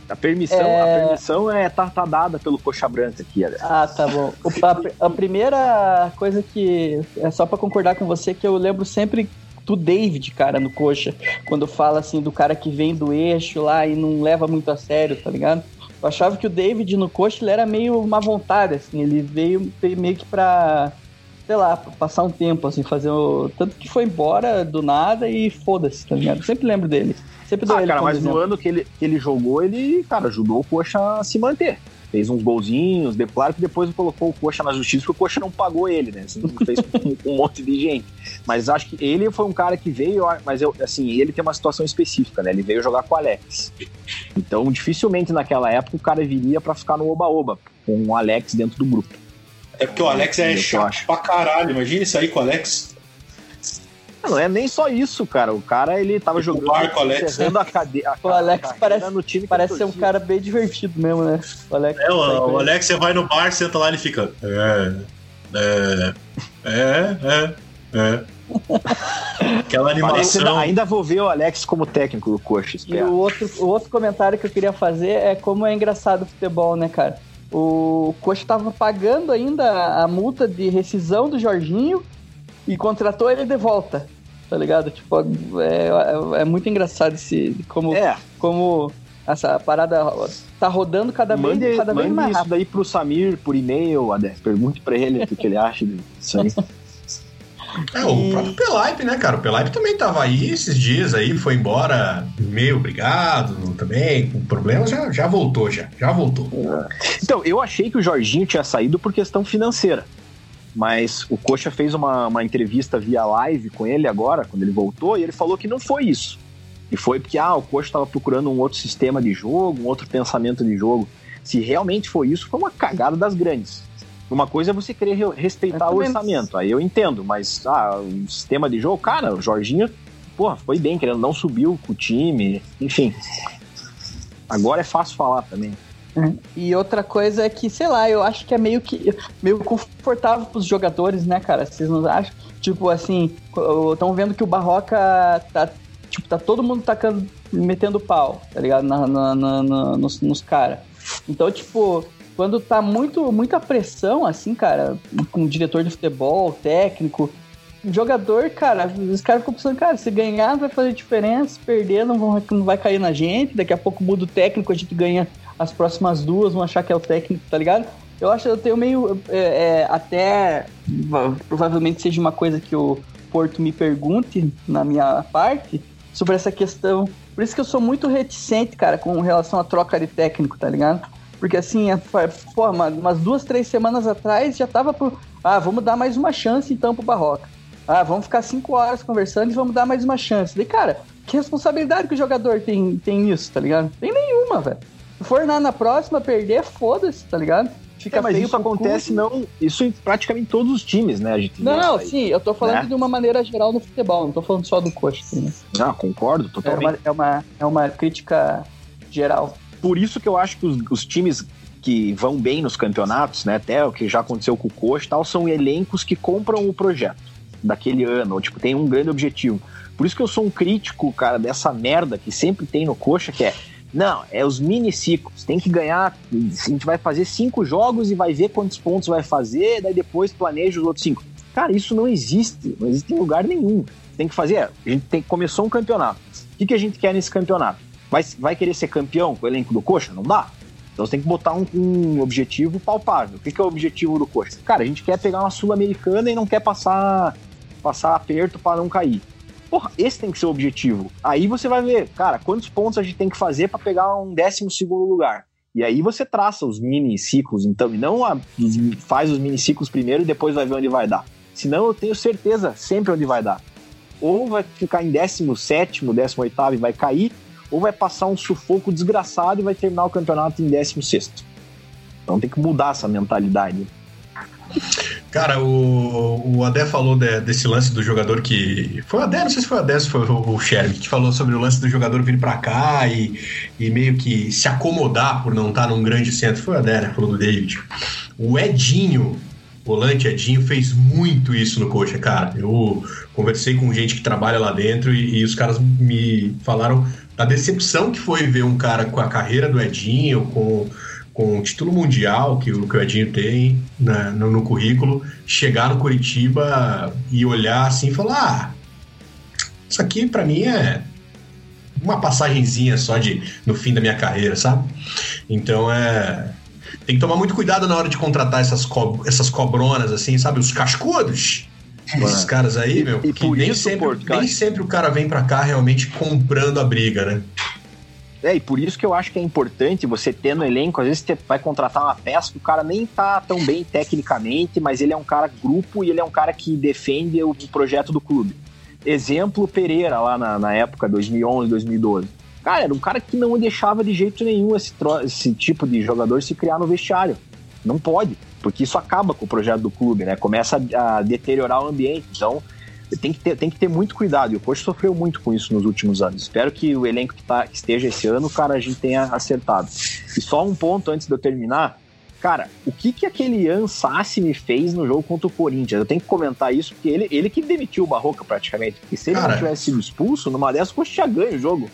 A permissão, É. a permissão é tá, tá dada pelo Coxa Branca aqui, Alex. Ah, tá bom. O- a, a primeira coisa que é só pra concordar com você que eu lembro sempre do David, cara, no coxa, quando fala assim do cara que vem do eixo lá e não leva muito a sério, tá ligado? Eu achava que o David no coxa ele era meio uma vontade, assim, ele veio meio que pra, sei lá, passar um tempo, assim, fazer o. Tanto que foi embora do nada e foda-se, tá ligado? Eu sempre lembro dele. Sempre dou Ah, cara, mas no exemplo. ano que ele, que ele jogou, ele, cara, ajudou o Coxa a se manter. Fez uns golzinhos, de- claro que depois colocou o Coxa na justiça, porque o Coxa não pagou ele, né? Assim, fez com, com um monte de gente. Mas acho que ele foi um cara que veio, mas eu, assim, ele tem uma situação específica, né? Ele veio jogar com o Alex. Então, dificilmente naquela época o cara viria pra ficar no oba-oba, com o Alex dentro do grupo. É porque o Alex é chato pra caralho. Imagina isso aí com o Alex. Ah, Não é nem só isso, cara. O cara, ele tava O jogando, barco, Alex. encerrando a cadeia. O Alex parece- no time Parece ser um cara bem divertido mesmo, né? O Alex. É, o, o ele. Alex, você vai no bar, senta lá e ele fica. É. É. É. É. É. Aquela animação. ainda vou ver o Alex como técnico do Coxa, E o outro, o outro comentário que eu queria fazer é como é engraçado o futebol, né, cara? O Coxa tava pagando ainda a multa de rescisão do Jorginho e contratou ele de volta, tá ligado? Tipo, é, é- é muito engraçado esse, como, É, como essa parada tá rodando cada vez, mande, cada vez mande mais isso rápido. daí pro Samir por e-mail, Adé. Pergunte pra ele o que, que ele acha disso aí. É, o próprio Pelaipe, né, cara? O Pelaipe também tava aí esses dias aí, foi embora meio obrigado também, com problemas, já, já voltou, já. Já voltou. Então, eu achei que o Jorginho tinha saído por questão financeira. Mas o Coxa fez uma, uma entrevista via live com ele agora, quando ele voltou, e ele falou que não foi isso. E foi porque ah, o Coxa estava procurando um outro sistema de jogo, um outro pensamento de jogo. Se realmente foi isso, foi uma cagada das grandes. Uma coisa é você querer re- respeitar o orçamento, aí eu entendo, mas ah, o sistema de jogo, cara, o Jorginho, porra, foi bem, querendo não subiu com o time, enfim. Agora é fácil falar também. E outra coisa é que, sei lá, eu acho que é meio que meio confortável pros jogadores, né, cara? Vocês não acham? Tipo assim, estão vendo que o Barroca tá. Tipo, tá todo mundo tacando, metendo pau, tá ligado? Na- na- na- nos nos caras. Então, tipo, quando tá muito, muita pressão, assim, cara, com o diretor de futebol, técnico, jogador, cara, os caras ficam pensando, cara, se ganhar vai fazer diferença, se perder não, vão, não vai cair na gente, daqui a pouco muda o técnico, a gente ganha as próximas duas, vão achar que é o técnico, tá ligado? Eu acho eu tenho meio. é, é, até. va- Provavelmente seja uma coisa que o Porto me pergunte na minha parte sobre essa questão. Por isso que eu sou muito reticente, cara, com relação à troca de técnico, tá ligado? Porque assim, é, pô, umas duas, três semanas atrás já tava pro. Ah, vamos dar mais uma chance então pro Barroca. Ah, vamos ficar cinco horas conversando e vamos dar mais uma chance. Daí, cara, que responsabilidade que o jogador tem, tem nisso, tá ligado? Tem nenhuma, velho. Se for na, na próxima perder, foda-se, tá ligado? Fica é, mas isso acontece não, isso em praticamente todos os times, né? A gente não, não sim, eu tô falando né? de uma maneira geral no futebol, não tô falando só do coxa. Né? Não, concordo totalmente. É uma, é uma, é uma crítica geral. Por isso que eu acho que os, os times que vão bem nos campeonatos, né? Até o que já aconteceu com o coxa e tal, são elencos que compram o projeto daquele ano, ou, tipo, tem um grande objetivo. Por isso que eu sou um crítico, cara, dessa merda que sempre tem no coxa, que é não, é os mini ciclos. Tem que ganhar. A gente vai fazer cinco jogos e vai ver quantos pontos vai fazer, daí depois planeja os outros cinco. Cara, isso não existe. Não existe em lugar nenhum. Tem que fazer. A gente tem, começou um campeonato. O que, que a gente quer nesse campeonato? Vai, vai querer ser campeão com o elenco do Coxa? Não dá. Então você tem que botar um, um objetivo palpável. O que, que é o objetivo do Coxa? Cara, a gente quer pegar uma Sul-Americana e não quer passar, passar aperto para não cair. Porra, esse tem que ser o objetivo. Aí você vai ver, cara, quantos pontos a gente tem que fazer para pegar um décimo segundo lugar. E aí você traça os mini ciclos, então, e não a, faz os mini ciclos primeiro e depois vai ver onde vai dar. Senão eu tenho certeza sempre onde vai dar. Ou vai ficar em 17, 18 e vai cair, ou vai passar um sufoco desgraçado e vai terminar o campeonato em 16. Então tem que mudar essa mentalidade. Cara, o, o Adé falou de, desse lance do jogador que. Foi o Adé, não sei se foi o Adé, se foi o, o Sherry, que falou sobre o lance do jogador vir para cá e, e meio que se acomodar por não estar num grande centro. Foi o Adé, né? Falou do David. O Edinho, volante Edinho, fez muito isso no Coxa, cara. Eu conversei com gente que trabalha lá dentro e, e os caras me falaram da decepção que foi ver um cara com a carreira do Edinho, com com o título mundial que o, que o Edinho tem né, no, no, currículo, chegar no Curitiba e olhar assim e falar: ah, isso aqui para mim é uma passagenzinha só de no fim da minha carreira, sabe? Então é. Tem que tomar muito cuidado na hora de contratar essas, co essas cobronas, assim, sabe? Os cascudos. Esses caras aí, meu, e, que nem, sempre, nem sempre o cara vem pra cá realmente comprando a briga, né? É, e por isso que eu acho que é importante você ter no elenco, às vezes você vai contratar uma peça que o cara nem tá tão bem tecnicamente, mas ele é um cara grupo e ele é um cara que defende o projeto do clube. Exemplo, Pereira, lá na, na época, 2011, 2012. Cara, era um cara que não deixava de jeito nenhum esse, esse tipo de jogador se criar no vestiário. Não pode, porque isso acaba com o projeto do clube, né? Começa a, a deteriorar o ambiente. Então, tem que ter, tem que ter muito cuidado. E o Coxa sofreu muito com isso nos últimos anos. Espero que o elenco que, tá, que esteja esse ano, cara, a gente tenha acertado. E só um ponto antes de eu terminar. Cara, o que que aquele Ian Sassini fez no jogo contra o Corinthians? Eu tenho que comentar isso, porque ele, ele que demitiu o Barroca praticamente. Porque se ele cara, não tivesse sido expulso, numa dessas o Coxa tinha ganho o jogo.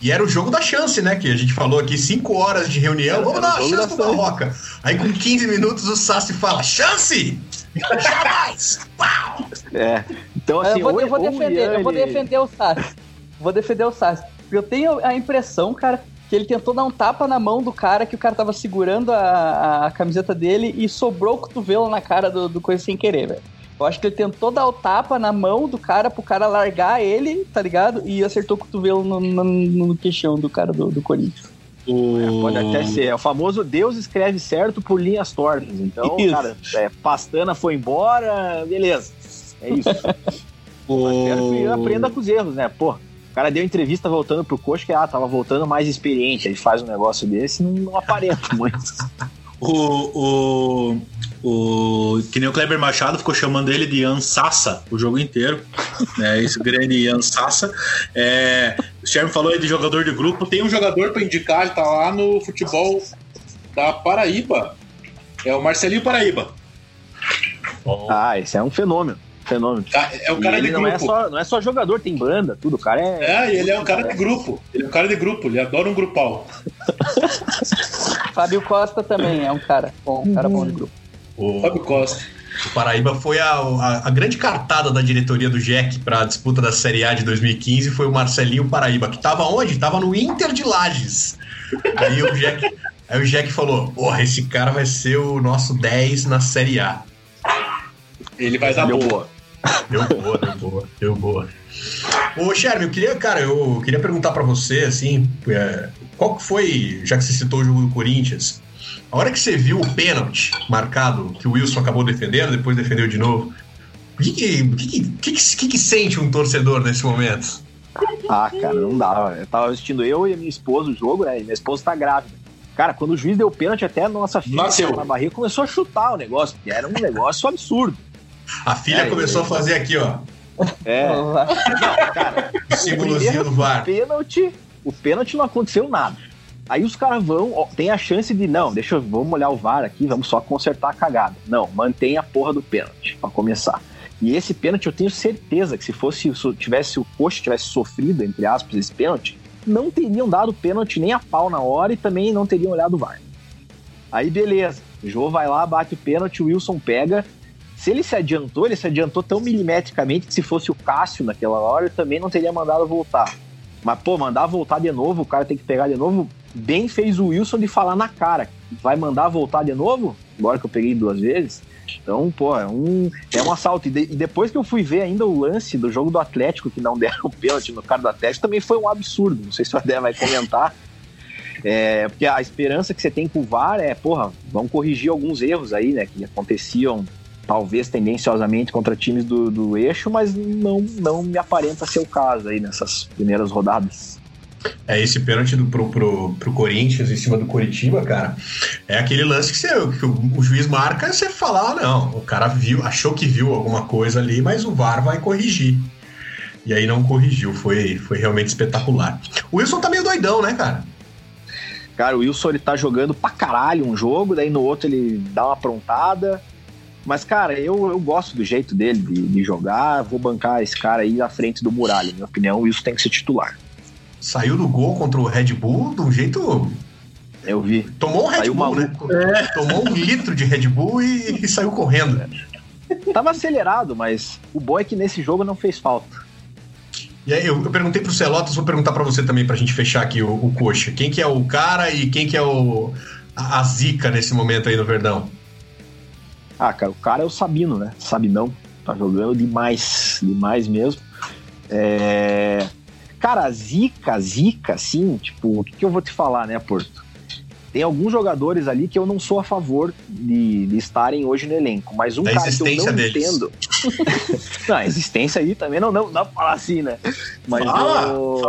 E era o jogo da chance, né? Que a gente falou aqui, 5 horas de reunião, vamos dar uma chance pro Barroca. Aí com 15 minutos o Sassi fala, chance! Jamais! Pau! É, então assim... Eu vou, eu vou defender, eu vou defender o Sassi. Vou defender o Sassi. Eu tenho a impressão, cara, que ele tentou dar um tapa na mão do cara, que o cara tava segurando a, a camiseta dele e sobrou o cotovelo na cara do, do coisa sem querer, velho. Eu acho que ele tentou dar o tapa na mão do cara pro cara largar ele, tá ligado? E acertou o cotovelo no, no, no queixão do cara do, do Corinthians. O... É, pode até ser. É o famoso Deus escreve certo por linhas tortas. Então, isso. cara, é, Pastana foi embora, beleza. É isso. o... Espero que aprenda com os erros, né? Pô, o cara deu entrevista voltando pro coach que ah, tava voltando mais experiente. Ele faz um negócio desse e não, não aparenta muito. o, o, o, que nem o Kleber Machado ficou chamando ele de Ansassa o jogo inteiro. né? Esse grande Ansassa. É, o Sherman falou aí de jogador de grupo. Tem um jogador para indicar, ele tá lá no futebol da Paraíba. É o Marcelinho Paraíba. Ah, esse é um fenômeno. Fenômeno. É o cara de grupo. Não é, só, não é só jogador, tem banda, tudo. O cara é. É, ele é um cara de grupo. Ele é um cara de grupo, ele adora um grupal. Fábio Costa também é um cara bom, um cara bom de grupo. O, Fábio Costa. O Paraíba foi a, a, a grande cartada da diretoria do Jack para a disputa da Série A de 2015 foi o Marcelinho Paraíba, que estava onde? Estava no Inter de Lages. Aí o Jack, aí o Jack falou: Porra, esse cara vai ser o nosso 10 na Série A. Ele vai dar boa. boa. Deu boa, deu boa, deu boa. Ô, Sherman, eu queria, cara, eu queria perguntar para você, assim, é, qual foi, já que você citou o jogo do Corinthians, A hora que você viu o pênalti marcado, que o Wilson acabou defendendo, depois defendeu de novo, o que que, que, que, que, que sente um torcedor nesse momento? Ah, cara, não dava. Eu tava assistindo eu e a minha esposa o jogo, né? E minha esposa tá grávida. Cara, quando o juiz deu pênalti, até a nossa filha Nasceu. na barriga começou a chutar o negócio, porque era um negócio absurdo. A filha É, começou é. a fazer aqui, ó, É. Não, cara, o símbolozinho do VAR. Pênalti, o pênalti não aconteceu nada. Aí os caras vão, ó, tem a chance de, não, deixa eu, vamos olhar o VAR aqui, vamos só consertar a cagada. Não, mantém a porra do pênalti, pra começar. E esse pênalti eu tenho certeza que se fosse, se tivesse o Coxa tivesse sofrido, entre aspas, esse pênalti, não teriam dado pênalti nem a pau na hora e também não teriam olhado o VAR. Aí beleza, o Jô vai lá, bate o pênalti, o Wilson pega. Se ele se adiantou, ele se adiantou tão milimetricamente que se fosse o Cássio naquela hora, ele também não teria mandado voltar. Mas, pô, mandar voltar de novo, o cara tem que pegar de novo. Bem fez o Wilson de falar na cara. Vai mandar voltar de novo? Agora que eu peguei duas vezes. Então, pô, é um, é um assalto. E, de- e depois que eu fui ver ainda o lance do jogo do Atlético, que não deram o pênalti no cara do Atlético, também foi um absurdo. Não sei se o Adé vai comentar. É, porque a esperança que você tem com o VAR é, porra, vão corrigir alguns erros aí, né? Que aconteciam talvez tendenciosamente contra times do, do eixo, mas não, não me aparenta ser o caso aí nessas primeiras rodadas. É esse pênalti do, pro, pro, pro Corinthians em cima do Coritiba, cara. É aquele lance que, você, que o, o juiz marca e você fala: ah, não, o cara viu, achou que viu alguma coisa ali, mas o VAR vai corrigir. E aí não corrigiu, foi, foi realmente espetacular. O Wilson tá meio doidão, né, cara? Cara, o Wilson ele tá jogando pra caralho um jogo, daí no outro ele dá uma aprontada. Mas, cara, eu, eu gosto do jeito dele de, de jogar. Vou bancar esse cara aí à frente do Muralha. Na minha opinião, o Wilson tem que ser titular. Saiu do gol contra o Red Bull de um jeito. Eu vi. Tomou um Red Saiu Bull, né? Tomou um litro de Red Bull e, e saiu correndo. Tava acelerado, mas o bom é que nesse jogo não fez falta. E aí eu, eu perguntei pro Celotas, vou perguntar pra você também pra gente fechar aqui o, o coxa. Quem que é o cara e quem que é o a, a zica nesse momento aí no Verdão? Ah, cara, o cara é o Sabino, né? Sabinão. Tá jogando demais, demais mesmo. É... Cara, zica, zica, assim, tipo, o que, que eu vou te falar, né, Porto? Tem alguns jogadores ali que eu não sou a favor de, de estarem hoje no elenco, mas um Da cara que eu não deles. entendo. não, a existência aí também não, não dá pra falar assim, né? Mas Fala, eu-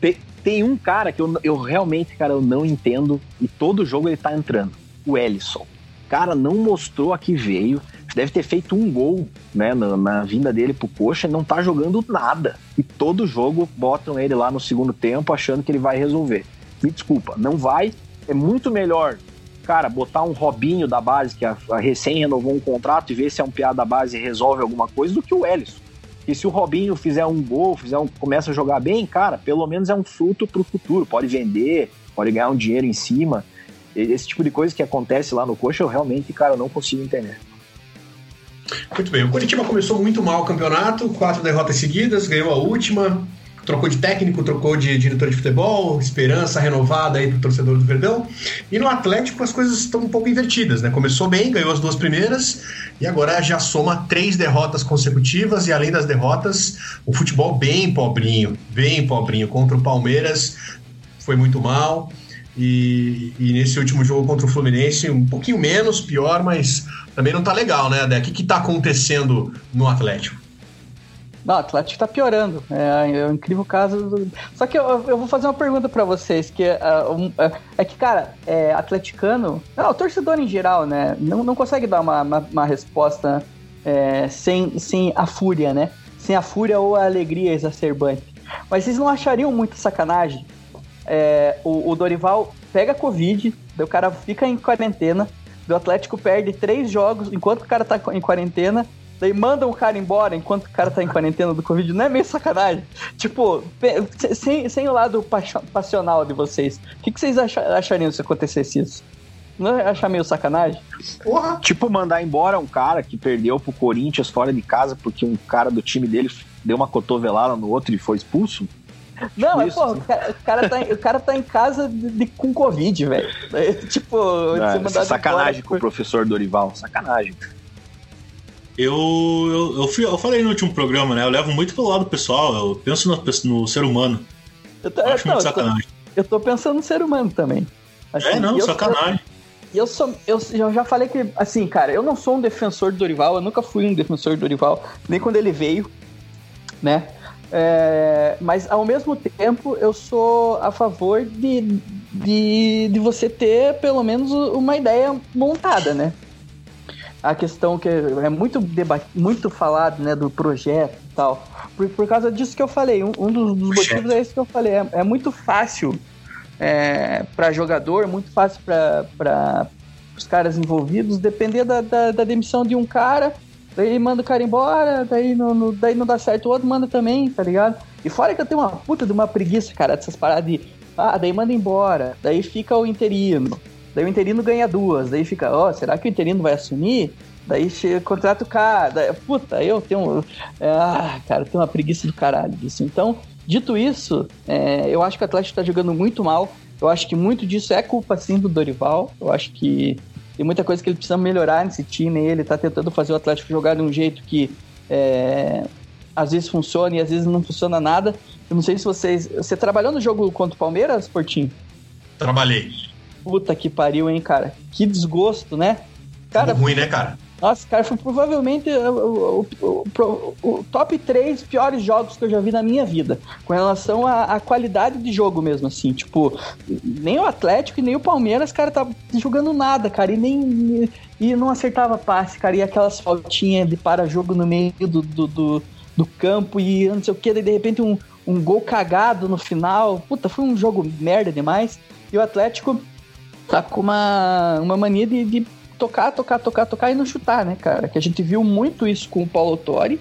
Tem, tem um cara que eu, eu realmente, cara, eu não entendo e todo jogo ele tá entrando. O Ellison. Cara, não mostrou a que veio. Deve ter feito um gol, né, na, na vinda dele pro coxa e não tá jogando nada. E todo jogo botam ele lá no segundo tempo achando que ele vai resolver. Me desculpa, não vai. É muito melhor, cara, botar um Robinho da base, que a, a recém renovou um contrato, e ver se é um piada da base e resolve alguma coisa, do que o Ellison. E se o Robinho fizer um gol, fizer um, começa a jogar bem, cara, pelo menos é um fruto pro futuro. Pode vender, pode ganhar um dinheiro em cima. Esse tipo de coisa que acontece lá no coxa, eu realmente, cara, não consigo entender. Muito bem, o Curitiba começou muito mal o campeonato, quatro derrotas seguidas, ganhou a última, trocou de técnico, trocou de diretor de futebol, esperança renovada aí pro torcedor do Verdão. E no Atlético as coisas estão um pouco invertidas, né? Começou bem, ganhou as duas primeiras e agora já soma três derrotas consecutivas e além das derrotas, o futebol bem pobrinho, bem pobrinho contra o Palmeiras, foi muito mal. E, e nesse último jogo contra o Fluminense, um pouquinho menos, pior, mas também não tá legal, né, Adé? O que, que tá acontecendo no Atlético? Não, o Atlético tá piorando. É, é um incrível caso. do- Só que eu, eu vou fazer uma pergunta pra vocês, que é, ah, um, é, é que, cara, é, atleticano, não, o torcedor em geral, né, não, não consegue dar uma, uma, uma resposta é, sem, sem a fúria, né? Sem a fúria ou a alegria exacerbante. Mas vocês não achariam muito sacanagem? É, o, o Dorival pega Covid, o cara fica em quarentena, o Atlético perde três jogos enquanto o cara tá em quarentena, daí mandam o cara embora enquanto o cara tá em quarentena do Covid. Não é meio sacanagem? Tipo, sem, sem o lado passional de vocês, o que, que vocês acha- achariam se acontecesse isso? Não é achar meio sacanagem? Porra! Tipo, mandar embora um cara que perdeu pro Corinthians fora de casa porque um cara do time dele deu uma cotovelada no outro e foi expulso? Não, é, isso, pô, o cara, o cara tá, em- o cara tá em casa de- de- com Covid, velho. É, Tipo, ser mandado sacanagem embora com o professor Dorival, sacanagem. Eu, eu, eu, fui- eu falei no último programa, né? Eu levo muito pelo lado pessoal, eu penso no, no ser humano. Eu tô, Eu acho não, muito eu tô- sacanagem. eu tô pensando no ser humano também. Assim, É, não, eu- sacanagem. E eu, sou, eu, eu já falei que, assim, cara, eu não sou um defensor do Dorival, eu nunca fui um defensor do Dorival, nem quando ele veio, né? É, mas ao mesmo tempo eu sou a favor de, de, de você ter pelo menos uma ideia montada, né? A questão que é muito muito falado, né, do projeto e tal. Por, por causa disso que eu falei, um, um dos, dos motivos é esse que eu falei. É, é muito fácil é, para jogador, muito fácil para os caras envolvidos, depender da, da, da demissão de um cara Daí manda o cara embora, daí não, não, daí não dá certo, o outro manda também, tá ligado? E fora que eu tenho uma puta de uma preguiça, cara, dessas paradas de. Ah, daí manda embora, daí fica o interino. Daí o interino ganha duas, daí fica, ó, oh, será que o interino vai assumir? Daí chega, contrata o cara, daí, puta, eu tenho. Ah, cara, tenho uma preguiça do caralho disso. Então, dito isso, é, eu acho que o Atlético tá jogando muito mal. Eu acho que muito disso é culpa sim do Dorival. Eu acho que tem muita coisa que ele precisa melhorar nesse time. Ele tá tentando fazer o Atlético jogar de um jeito que é, às vezes funciona e às vezes não funciona nada. Eu não sei se vocês. Você trabalhou no jogo contra o Palmeiras, Portinho? Trabalhei. Puta que pariu, hein, cara? Que desgosto, né? Cara, ruim, né, cara? Nossa, cara, foi provavelmente o, o, o, o, top 3 piores jogos que eu já vi na minha vida. Com relação à, qualidade de jogo mesmo, assim. Tipo, nem o Atlético e nem o Palmeiras, cara, tá jogando nada, cara. E nem. E não acertava passe, cara. E aquelas faltinhas de para-jogo no meio do, do, do, do, campo e não sei o que. Daí, de repente, um, um gol cagado no final. Puta, foi um jogo merda demais. E o Atlético tá com uma, uma mania de, de tocar, tocar, tocar, tocar e não chutar, né, cara? Que a gente viu muito isso com o Paulo Tori.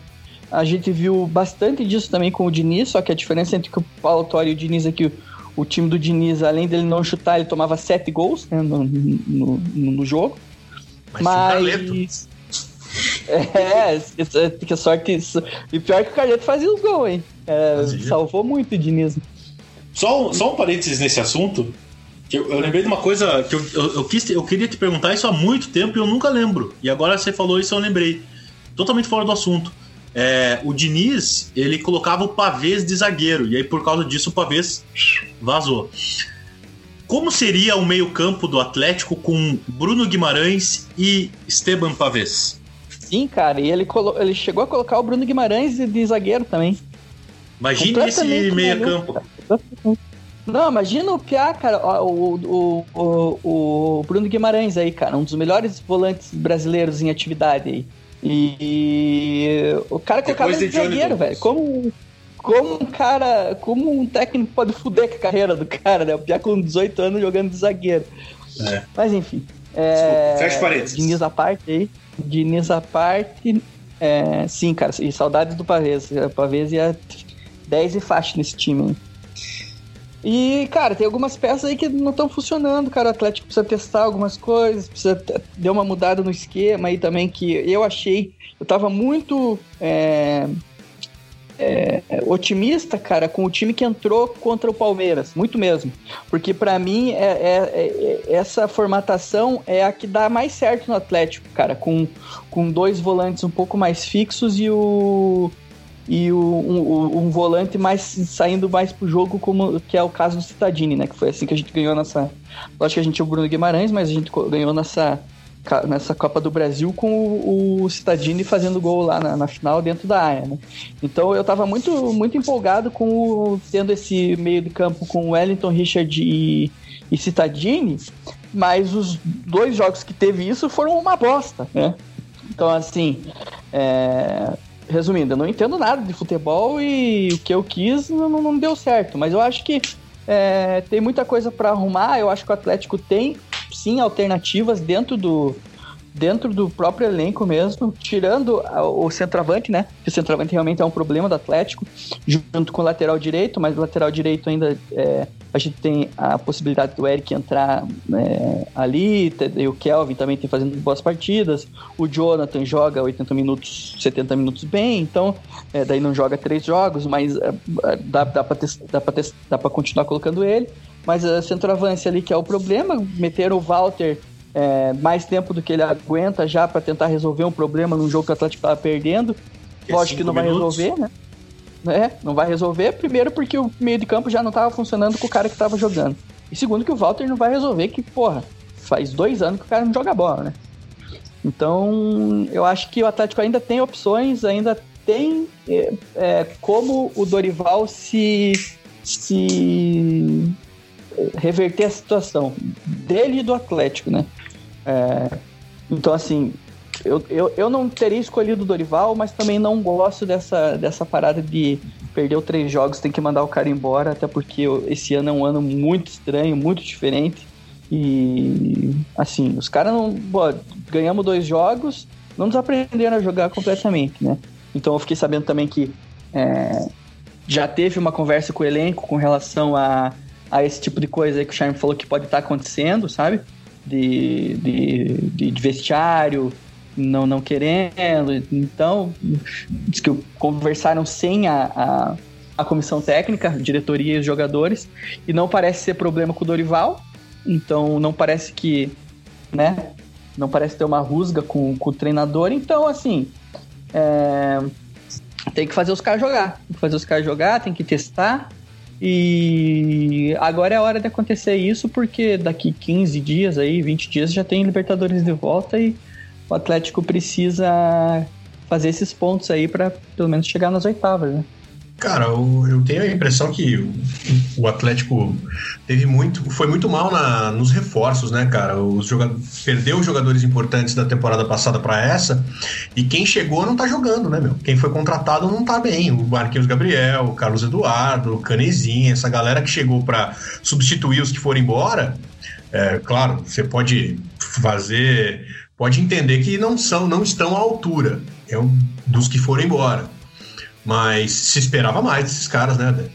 A gente viu bastante disso também com o Diniz, só que a diferença entre o Paulo Tori e o Diniz é que o, o time do Diniz, além dele não chutar, ele tomava sete gols né, no, no, no, jogo. Mas. Mas... É, que sorte isso. E pior que o Carleto fazia os gols, hein? É, salvou muito o Diniz. Só, só um parênteses nesse assunto. Eu, eu, lembrei de uma coisa que eu, eu, eu, quis, eu queria te perguntar isso há muito tempo e eu nunca lembro. E agora você falou isso eu lembrei. Totalmente fora do assunto. É, o Diniz, ele colocava o pavês de zagueiro. E aí, por causa disso, o pavês vazou. Como seria o meio-campo do Atlético com Bruno Guimarães e Esteban Pavês? Sim, cara, e ele, ele chegou a colocar o Bruno Guimarães de zagueiro também. Imagine esse meio-campo. Não, imagina o Piá, cara, o, o, o, o, Bruno Guimarães aí, cara, um dos melhores volantes brasileiros em atividade aí. E o cara colocava de zagueiro, velho. Como, como um cara, como um técnico pode fuder com a carreira do cara, né? O Piá com 18 anos jogando de zagueiro. É. Mas enfim. É, Fecha parênteses. Diniz à parte aí. Diniz à parte. É, sim, cara, e saudades do Pavês. O Pavês ia 10 e faixa nesse time, hein? E, cara, tem algumas peças aí que não estão funcionando, cara. O Atlético precisa testar algumas coisas, precisa dar uma mudada no esquema aí também, que eu achei. Eu tava muito é, é, otimista, cara, com o time que entrou contra o Palmeiras, muito mesmo. Porque para mim, é, é, é, essa formatação é a que dá mais certo no Atlético, cara, com, com dois volantes um pouco mais fixos e o e o, um, um, volante mais saindo mais pro jogo, como que é o caso do Citadini, né? Que foi assim que a gente ganhou nessa. Lógico que a gente tinha o Bruno Guimarães, mas a gente ganhou nessa, nessa Copa do Brasil com o, o Citadini fazendo gol lá na, na, final dentro da área, né? Então eu tava muito, muito empolgado com o, tendo esse meio de campo com Wellington, Richard e, e Citadini, mas os dois jogos que teve isso foram uma bosta, né? Então, assim, é, resumindo, eu não entendo nada de futebol e o que eu quis não, não deu certo. Mas eu acho que é, tem muita coisa para arrumar. Eu acho que o Atlético tem sim alternativas dentro do dentro do próprio elenco mesmo, tirando o centroavante, né? Que o centroavante realmente é um problema do Atlético, junto com o lateral direito, mas o lateral direito ainda é, a gente tem a possibilidade do Eric entrar é, ali, e o Kelvin também tem fazendo boas partidas, o Jonathan joga 80 minutos, 70 minutos bem, então é, daí não joga três jogos, mas é, dá, dá para dá pra, dá pra continuar colocando ele. Mas a centroavance ali que é o problema, meter o Walter é, mais tempo do que ele aguenta já para tentar resolver um problema num jogo que o Atlético estava perdendo. É Lógico que não minutos. vai resolver, né? É, não vai resolver. Primeiro, porque o meio de campo já não estava funcionando com o cara que estava jogando. E segundo, que o Walter não vai resolver, que, porra, faz dois anos que o cara não joga bola, né? Então, eu acho que o Atlético ainda tem opções, ainda tem é, é, como o Dorival se, se reverter a situação dele e do Atlético, né? É, então, assim, eu, eu, eu não teria escolhido o Dorival, mas também não gosto dessa, dessa parada de perdeu três jogos, tem que mandar o cara embora, até porque esse ano é um ano muito estranho, muito diferente. E assim, os caras não. Pô, ganhamos dois jogos, não nos aprenderam a jogar completamente, né? Então eu fiquei sabendo também que é, já teve uma conversa com o elenco com relação a, a esse tipo de coisa que o Charme falou que pode estar tá acontecendo, sabe? De, de, de, vestiário, não, não querendo. Então, diz que conversaram sem a, a, a comissão técnica, diretoria e jogadores, e não parece ser problema com o Dorival, então não parece que, né? Não parece ter uma rusga com, com o treinador. Então, assim, é, tem que fazer os caras jogar. Tem que fazer os caras jogar, tem que testar. E agora é a hora de acontecer isso, porque daqui 15 dias aí, 20 dias já tem Libertadores de volta e o Atlético precisa fazer esses pontos aí para pelo menos chegar nas oitavas, né? Cara, eu, eu, tenho a impressão que o, o, Atlético teve muito, foi muito mal na, nos reforços, né, cara? Os jogadores, perdeu jogadores importantes da temporada passada para essa e quem chegou não tá jogando, né, meu? Quem foi contratado não tá bem. O Marquinhos Gabriel, o Carlos Eduardo, o Canezinha, essa galera que chegou para substituir os que foram embora. É, claro, você pode fazer, pode entender que não são, não estão à altura é um, dos que foram embora mas se esperava mais desses caras, né,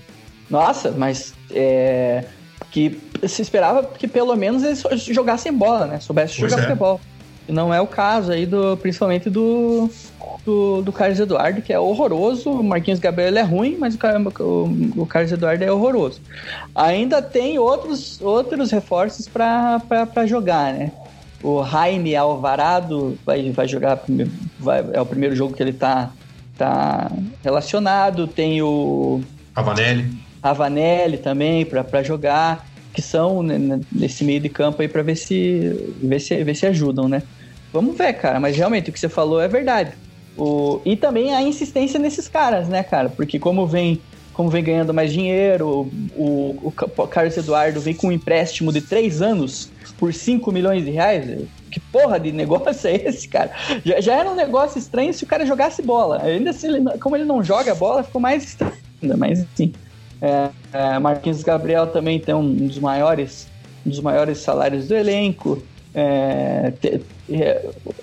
Nossa, mas é, que se esperava que pelo menos eles jogassem bola, né? Soubessem jogar é. futebol. Não é o caso aí, do, principalmente do, do, do Carlos Eduardo, que é horroroso. O Marquinhos Gabriel é ruim, mas o, o, o Carlos Eduardo é horroroso. Ainda tem outros, outros reforços para jogar, né? O Jaime Alvarado vai, vai jogar, vai, é o primeiro jogo que ele tá tá relacionado. Tem o. Avanelli. Avanelli também para jogar, que são né, nesse meio de campo aí para ver se, ver, se, ver se ajudam, né? Vamos ver, cara, mas realmente o que você falou é verdade. O, e também a insistência nesses caras, né, cara? Porque como vem, como vem ganhando mais dinheiro, o, o, Carlos Eduardo vem com um empréstimo de três anos por 5 milhões de reais que porra de negócio é esse, cara? Já, já era um negócio estranho se o cara jogasse bola. Ainda assim, ele, como ele não joga bola, ficou mais estranho ainda. Mas, assim, é, é, Marquinhos Gabriel também tem um dos maiores, um dos maiores salários do elenco. É, te,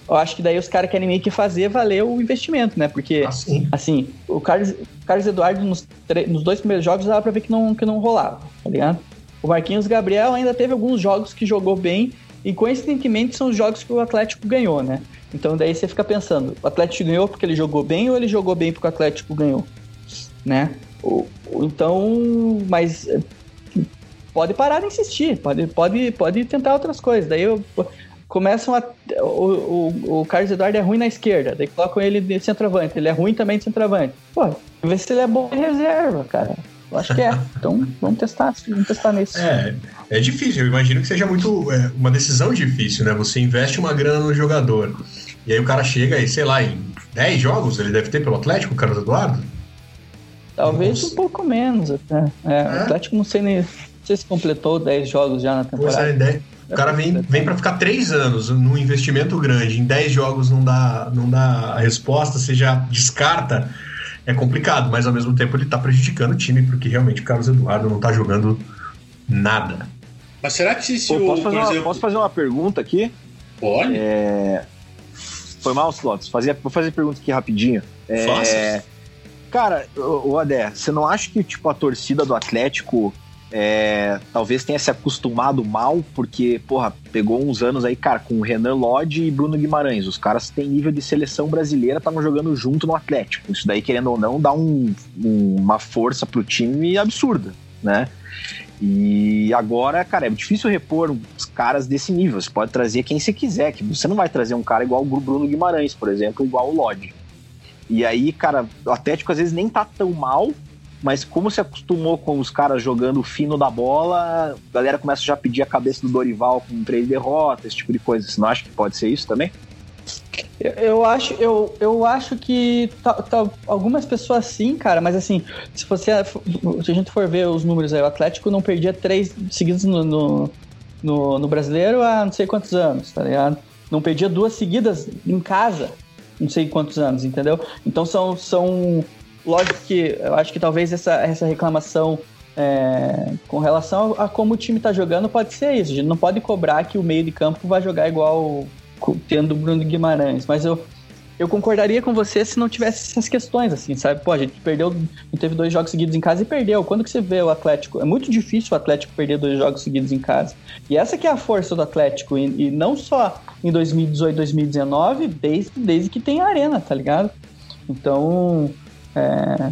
eu acho que daí os caras querem meio que fazer valer o investimento, né? Porque, assim, assim o, Carlos, o Carlos Eduardo nos, nos dois primeiros jogos dava pra ver que não, que não rolava, tá ligado? O Marquinhos Gabriel ainda teve alguns jogos que jogou bem e coincidentemente são os jogos que o Atlético ganhou, né? Então daí você fica pensando, o Atlético ganhou porque ele jogou bem ou ele jogou bem porque o Atlético ganhou, né? Então, mas eh, pode parar de insistir, pode, pode, pode tentar outras coisas. Daí eu, começam a. O, o, o Carlos Eduardo é ruim na esquerda, daí colocam ele de centroavante, ele é ruim também de centroavante. Pô, vê se ele é bom em reserva, cara. Eu acho que é. Então vamos testar, vamos testar nisso. É, é difícil. Eu imagino que seja muito é, uma decisão difícil, né? Você investe uma grana no jogador e aí o cara chega e sei lá em 10 jogos ele deve ter pelo Atlético, o Carlos Eduardo. Talvez Nossa. um pouco menos até. É, é? O Atlético não sei nem não sei se completou 10 jogos já na temporada. Pois é, o cara vem, vem para ficar 3 anos num investimento grande, em 10 jogos não dá, não dá a resposta, você já descarta é complicado, mas ao mesmo tempo ele tá prejudicando o time, porque realmente o Carlos Eduardo não tá jogando nada. Mas será que se Pô, o. Posso fazer, uma, exemplo... posso fazer uma pergunta aqui? Pode. É... Foi mal, Slots. Fazia, vou fazer pergunta aqui rapidinho. É... Faça. Cara, o Adé, você não acha que tipo, a torcida do Atlético é, talvez tenha se acostumado mal, porque, porra, pegou uns anos aí, cara, com Renan Lodge e Bruno Guimarães. Os caras têm nível de seleção brasileira, estavam jogando junto no Atlético. Isso daí, querendo ou não, dá um, um, uma força pro time absurda, né? E agora, cara, é difícil repor os caras desse nível. Você pode trazer quem você quiser, que você não vai trazer um cara igual o Bruno Guimarães, por exemplo, igual o Lodge. E aí, cara, o Atlético às vezes nem tá tão mal, mas como se acostumou com os caras jogando fino da bola, a galera começa já a pedir a cabeça do Dorival com três derrotas, esse tipo de coisa. Você não acha que pode ser isso também? Eu, acho, eu, eu acho que tá, tá, algumas pessoas sim, cara, mas assim, se você se a gente for ver os números aí, o Atlético não perdia três seguidos no, no, no, no brasileiro há não sei quantos anos, tá ligado? Não perdia duas seguidas em casa, não sei quantos anos, entendeu? Então são, são lógico que eu acho que talvez essa, essa reclamação é, com relação a, a como o time está jogando pode ser isso. A gente não pode cobrar que o meio de campo vai jogar igual tendo o Bruno Guimarães, mas eu, eu concordaria com você se não tivesse essas questões, assim, sabe? Pô, a gente perdeu, teve dois jogos seguidos em casa e perdeu. Quando que você vê o Atlético? É muito difícil o Atlético perder dois jogos seguidos em casa. E essa que é a força do Atlético, e, e não só em 2018, 2019, desde, desde que tem a Arena, tá ligado? Então, é...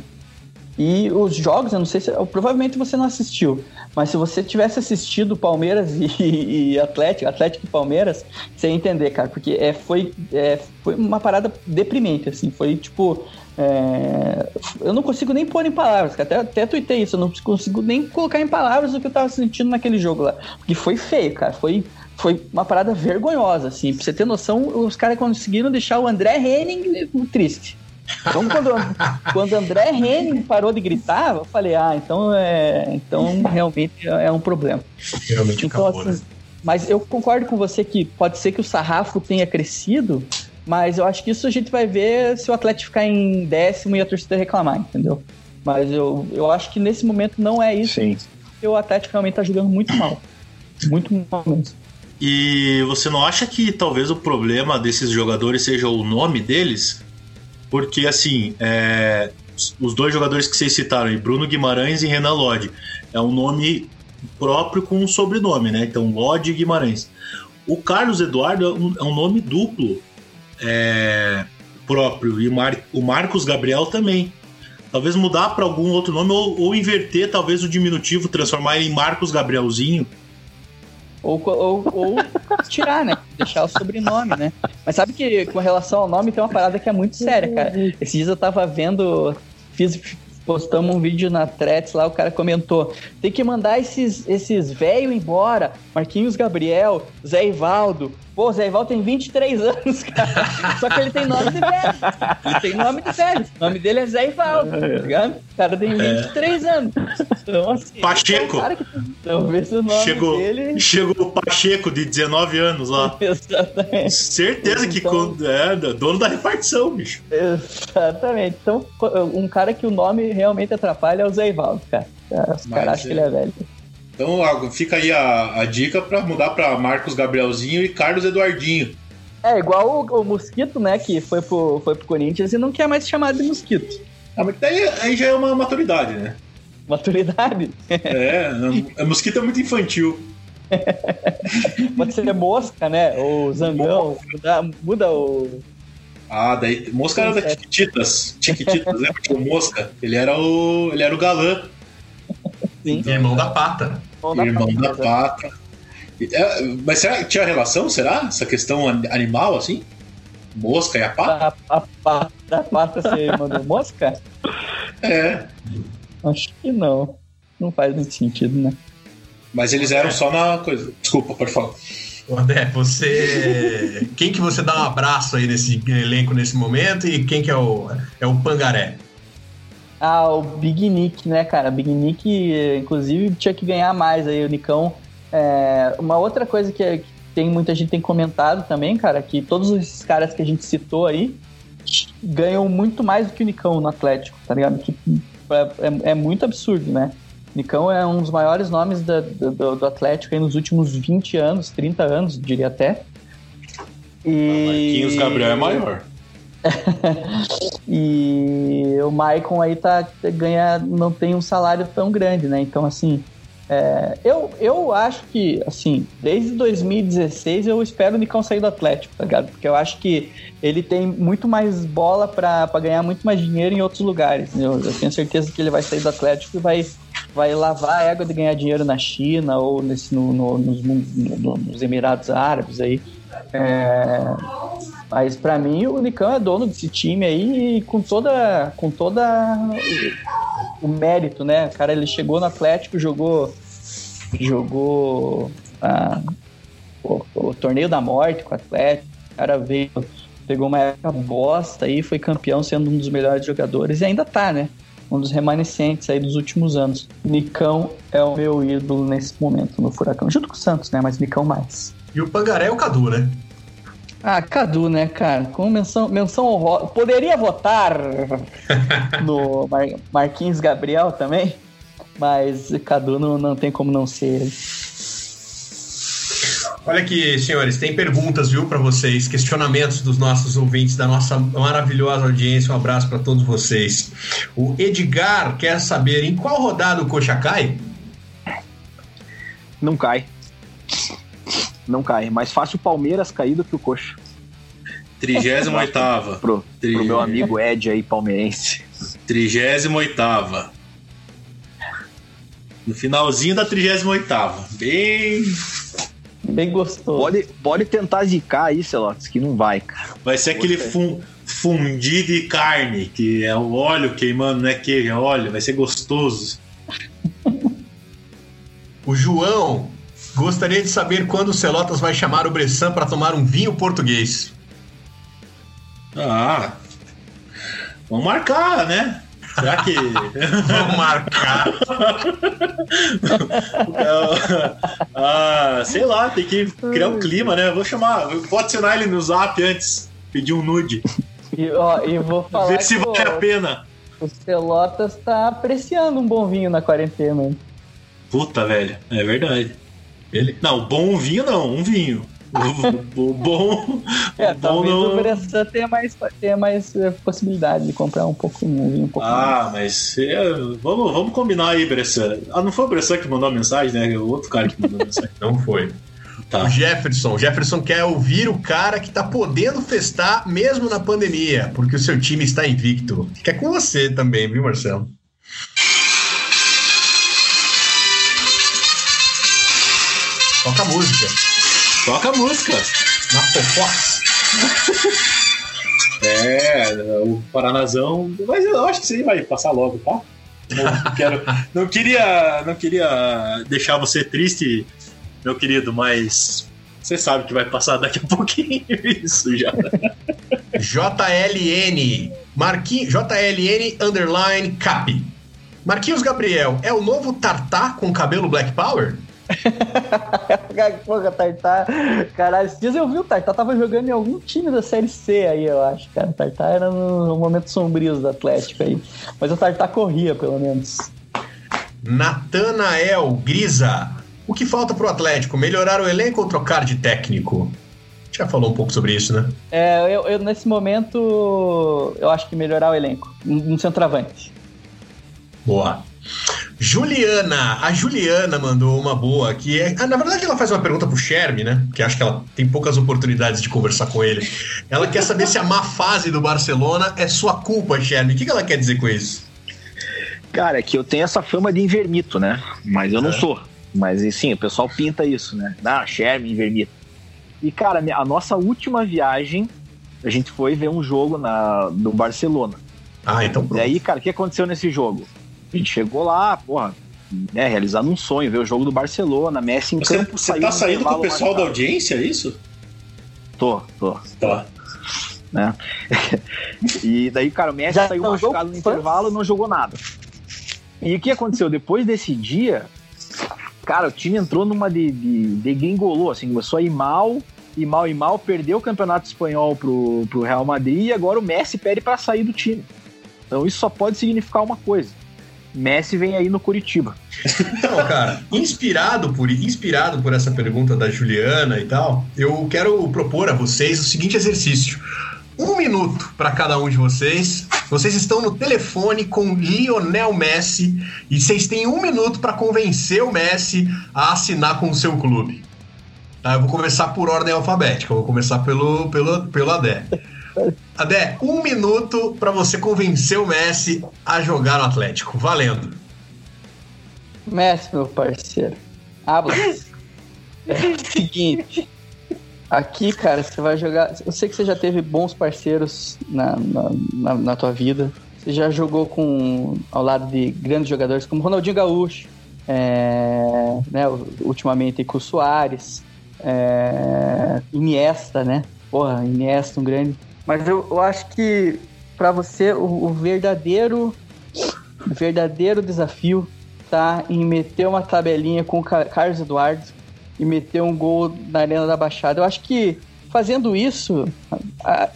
E os jogos, eu não sei se. Provavelmente você não assistiu, mas se você tivesse assistido Palmeiras e, e Atlético, Atlético e Palmeiras, você ia entender, cara, porque é, foi, é, foi uma parada deprimente, assim. Foi tipo. É... eu não consigo nem pôr em palavras, até, até tuitei isso, eu não consigo nem colocar em palavras o que eu tava sentindo naquele jogo lá. Porque foi feio, cara. Foi, foi uma parada vergonhosa, assim. Pra você ter noção, os caras conseguiram deixar o André Henning triste. Então, quando, quando André Henning parou de gritar, eu falei, ah, então, é, então realmente é um problema. Realmente então, acabou, assim, né? Mas eu concordo com você que pode ser que o sarrafo tenha crescido, mas eu acho que isso a gente vai ver se o Atlético ficar em décimo e a torcida reclamar, entendeu? Mas eu, eu acho que nesse momento não é isso. Sim. Porque o Atlético realmente tá jogando muito mal. Muito mal mesmo. E você não acha que talvez o problema desses jogadores seja o nome deles? Porque, assim, é, os dois jogadores que vocês citaram, Bruno Guimarães e Renan Lodge, é um nome próprio com um sobrenome, né? Então, Lodge e Guimarães. O Carlos Eduardo é um, é um nome duplo é, próprio, e o, Mar, o Marcos Gabriel também. Talvez mudar para algum outro nome ou, ou inverter, talvez, o diminutivo, transformar ele em Marcos Gabrielzinho. Ou, ou, ou tirar, né? Deixar o sobrenome, né? Mas sabe que com relação ao nome tem uma parada que é muito séria, cara. Esses dias eu tava vendo, fiz, postamos um vídeo na Threads lá, o cara comentou: tem que mandar esses, esses velhos embora. Marquinhos Gabriel, Zé Ivaldo. Pô, o Zé Ivaldo tem 23 anos, cara. Só que ele tem nome de velho. Ele tem nome de velho. O nome dele é Zé Ivaldo, tá ligado? O cara tem 23 anos. Então, assim. Pacheco. é um cara que Talvez o nome Chegou, dele. chegou o Pacheco, de 19 anos lá. Exatamente. Certeza que Então- quando- é dono da repartição, bicho. Exatamente. Então, um cara que o nome realmente atrapalha é o Zé Ivaldo, cara. Os caras acham que ele é velho. Então fica aí a, a dica pra mudar pra Marcos Gabrielzinho e Carlos Eduardinho. É igual o, o Mosquito, né? Que foi pro, foi pro Corinthians e não quer mais ser chamado de Mosquito. Ah, mas daí aí já é uma maturidade, né? Maturidade. É, a mosquita é muito infantil. Pode ser mosca, né? Ou zangão. Muda, muda o. Ah, daí. Mosca era da é. Tiquititas. Tiquititas, lembra que o Mosca? Ele era o. Ele era o galã, Sim. Irmão da pata. Mão da irmão pata, da exato. pata. É, mas será que tinha relação, será? Essa questão an- animal, assim? Mosca e a pata? A, a, a, da pata você mandou mosca? É. Acho que não. Não faz muito sentido, né? Mas eles eram só na coisa. Desculpa, pode falar. Ô, André, você. Quem que você dá um abraço aí nesse elenco nesse momento e quem que é o, é o Pangaré? Ah, o Big Nick, né, cara? Big Nick, inclusive, tinha que ganhar mais aí, o Nicão. É, uma outra coisa que, que tem muita gente tem comentado também, cara, que todos os caras que a gente citou aí ganham muito mais do que o Nicão no Atlético, tá ligado? Que é, é muito absurdo, né? Nicão é um dos maiores nomes da- do, do Atlético aí nos últimos 20 anos, 30 anos, diria até. E... Marquinhos Gabriel é maior. E o Maicon aí tá, ganha, não tem um salário tão grande, né? Então, assim, é, eu, eu acho que, assim, desde 2016 eu espero o Nicão sair do Atlético, tá ligado? Porque eu acho que ele tem muito mais bola pra ganhar muito mais dinheiro em outros lugares. Eu, eu tenho certeza que ele vai sair do Atlético e vai, vai lavar a égua de ganhar dinheiro na China ou nesse, no, no- nos, no- nos Emirados Árabes aí. É, mas pra mim o Nicão é dono desse time aí com toda com toda o mérito, né? Cara ele chegou no Atlético, jogou jogou ah, o, o, torneio da morte com o Atlético. O cara veio, pegou uma época bosta aí, foi campeão sendo um dos melhores jogadores e ainda tá, né? Um dos remanescentes aí dos últimos anos. Nicão é o meu ídolo nesse momento no Furacão, junto com o Santos, né? Mas Nicão mais. E o Pangaré é o Cadu, né? Ah, Cadu, né, cara? Com menção, menção honrosa. Poderia votar no Mar Marquinhos Gabriel também, mas Cadu não, não tem como não ser ele. Olha aqui, senhores, tem perguntas, viu, para vocês, questionamentos dos nossos ouvintes, da nossa maravilhosa audiência. Um abraço para todos vocês. O Edgar quer saber em qual rodada o Coxa cai? Não cai. Não cai. Mais fácil o Palmeiras cair do que o Coxa. 38 pro, Tri... pro meu amigo Ed aí, palmeirense. 38 No finalzinho da 38 Bem Bem gostoso. Pode, pode tentar zicar aí, Celotes, que não vai, cara. Vai ser aquele fun, fundi de carne, que é o óleo queimando, não é queijo, é óleo, vai ser gostoso. o João gostaria de saber quando o Celotas vai chamar o Bressan para tomar um vinho português. Ah, vamos marcar, né? Será que. Vamos marcar. ah, sei lá, tem que criar um clima, né? Vou chamar. Vou adicionar ele no zap antes. Pedir um nude. E, ó, e vou falar. Ver se vale a pena. O Pelotas tá apreciando um bom vinho na quarentena. Puta, velho. É verdade. Ele? Não, bom vinho não, um vinho. O, o bom. É, o bom talvez não... o Bressan tenha mais, tenha mais eh, possibilidade de comprar um pouco um, um pouco Ah, mais. mas é, vamos, vamos combinar aí, Bressan. Ah, não foi o Bressan que mandou a mensagem, né? É o outro cara que mandou a mensagem. não foi. Tá. O Jefferson. O Jefferson quer ouvir o cara que tá podendo festar mesmo na pandemia, porque o seu time está invicto. Quer com você também, viu, Marcelo? Toca a música. Toca a música. Na Fofox. é, o Paranazão. Mas eu acho que isso aí vai passar logo, tá? Não, quero, não, queria, não queria deixar você triste, meu querido, mas você sabe que vai passar daqui a pouquinho isso já. JLN. Marquinhos, JLN underline cap. Marquinhos Gabriel, é o novo Tartar com cabelo Black Power? Porra, Tartar. Caralho, esses dias eu vi o Tartar tava jogando em algum time da Série C aí, eu acho, cara. O Tartar era no, no momento sombrio do Atlético aí. Mas o Tartar corria, pelo menos. Natanael Grisa. O que falta pro Atlético? Melhorar o elenco ou trocar de técnico? Já falou um pouco sobre isso, né? É, eu, eu nesse momento eu acho que melhorar o elenco. Um, um centroavante. Boa. Juliana, a Juliana mandou uma boa que é. Ah, na verdade, ela faz uma pergunta pro Sherme, né? Que acho que ela tem poucas oportunidades de conversar com ele. Ela quer saber se a má fase do Barcelona é sua culpa, Sherme. O que ela quer dizer com isso? Cara, é que eu tenho essa fama de invermito, né? Mas eu não é. sou. Mas sim, o pessoal pinta isso, né? Ah, Sherme, invermito. E, cara, a nossa última viagem, a gente foi ver um jogo na, do Barcelona. Ah, então pronto. E aí, cara, o que aconteceu nesse jogo? A gente chegou lá, porra, né, realizando um sonho, ver o jogo do Barcelona, Messi em você, campo. Você tá saindo com o pessoal da audiência, é isso? Tô, tô. Tá. Né? e daí, cara, o Messi Já saiu machucado no intervalo e não jogou nada. E o que aconteceu? Depois desse dia, cara, o time entrou numa de, de, de gringolô, assim, começou a ir mal, e mal e mal, perdeu o campeonato espanhol pro, pro Real Madrid e agora o Messi pede para sair do time. Então isso só pode significar uma coisa Messi vem aí no Curitiba. Então, cara, inspirado por, inspirado por essa pergunta da Juliana e tal, eu quero propor a vocês o seguinte exercício. Um minuto para cada um de vocês. Vocês estão no telefone com Lionel Messi e vocês têm um minuto para convencer o Messi a assinar com o seu clube. Tá, eu vou começar por ordem alfabética. Eu vou começar pelo, pelo, pelo Adé. Adé, um minuto para você convencer o Messi a jogar no Atlético. Valendo. Messi, meu parceiro. Habla. É o seguinte. Aqui, cara, você vai jogar. Eu sei que você já teve bons parceiros na, na, na, na tua vida. Você já jogou com ao lado de grandes jogadores como Ronaldinho Gaúcho, é, né, ultimamente com o Soares, é, Iniesta, né? Porra, Iniesta, um grande. Mas eu, eu acho que para você o, o, verdadeiro o verdadeiro desafio tá em meter uma tabelinha com o Carlos Eduardo e meter um gol na Arena da Baixada. Eu acho que fazendo isso,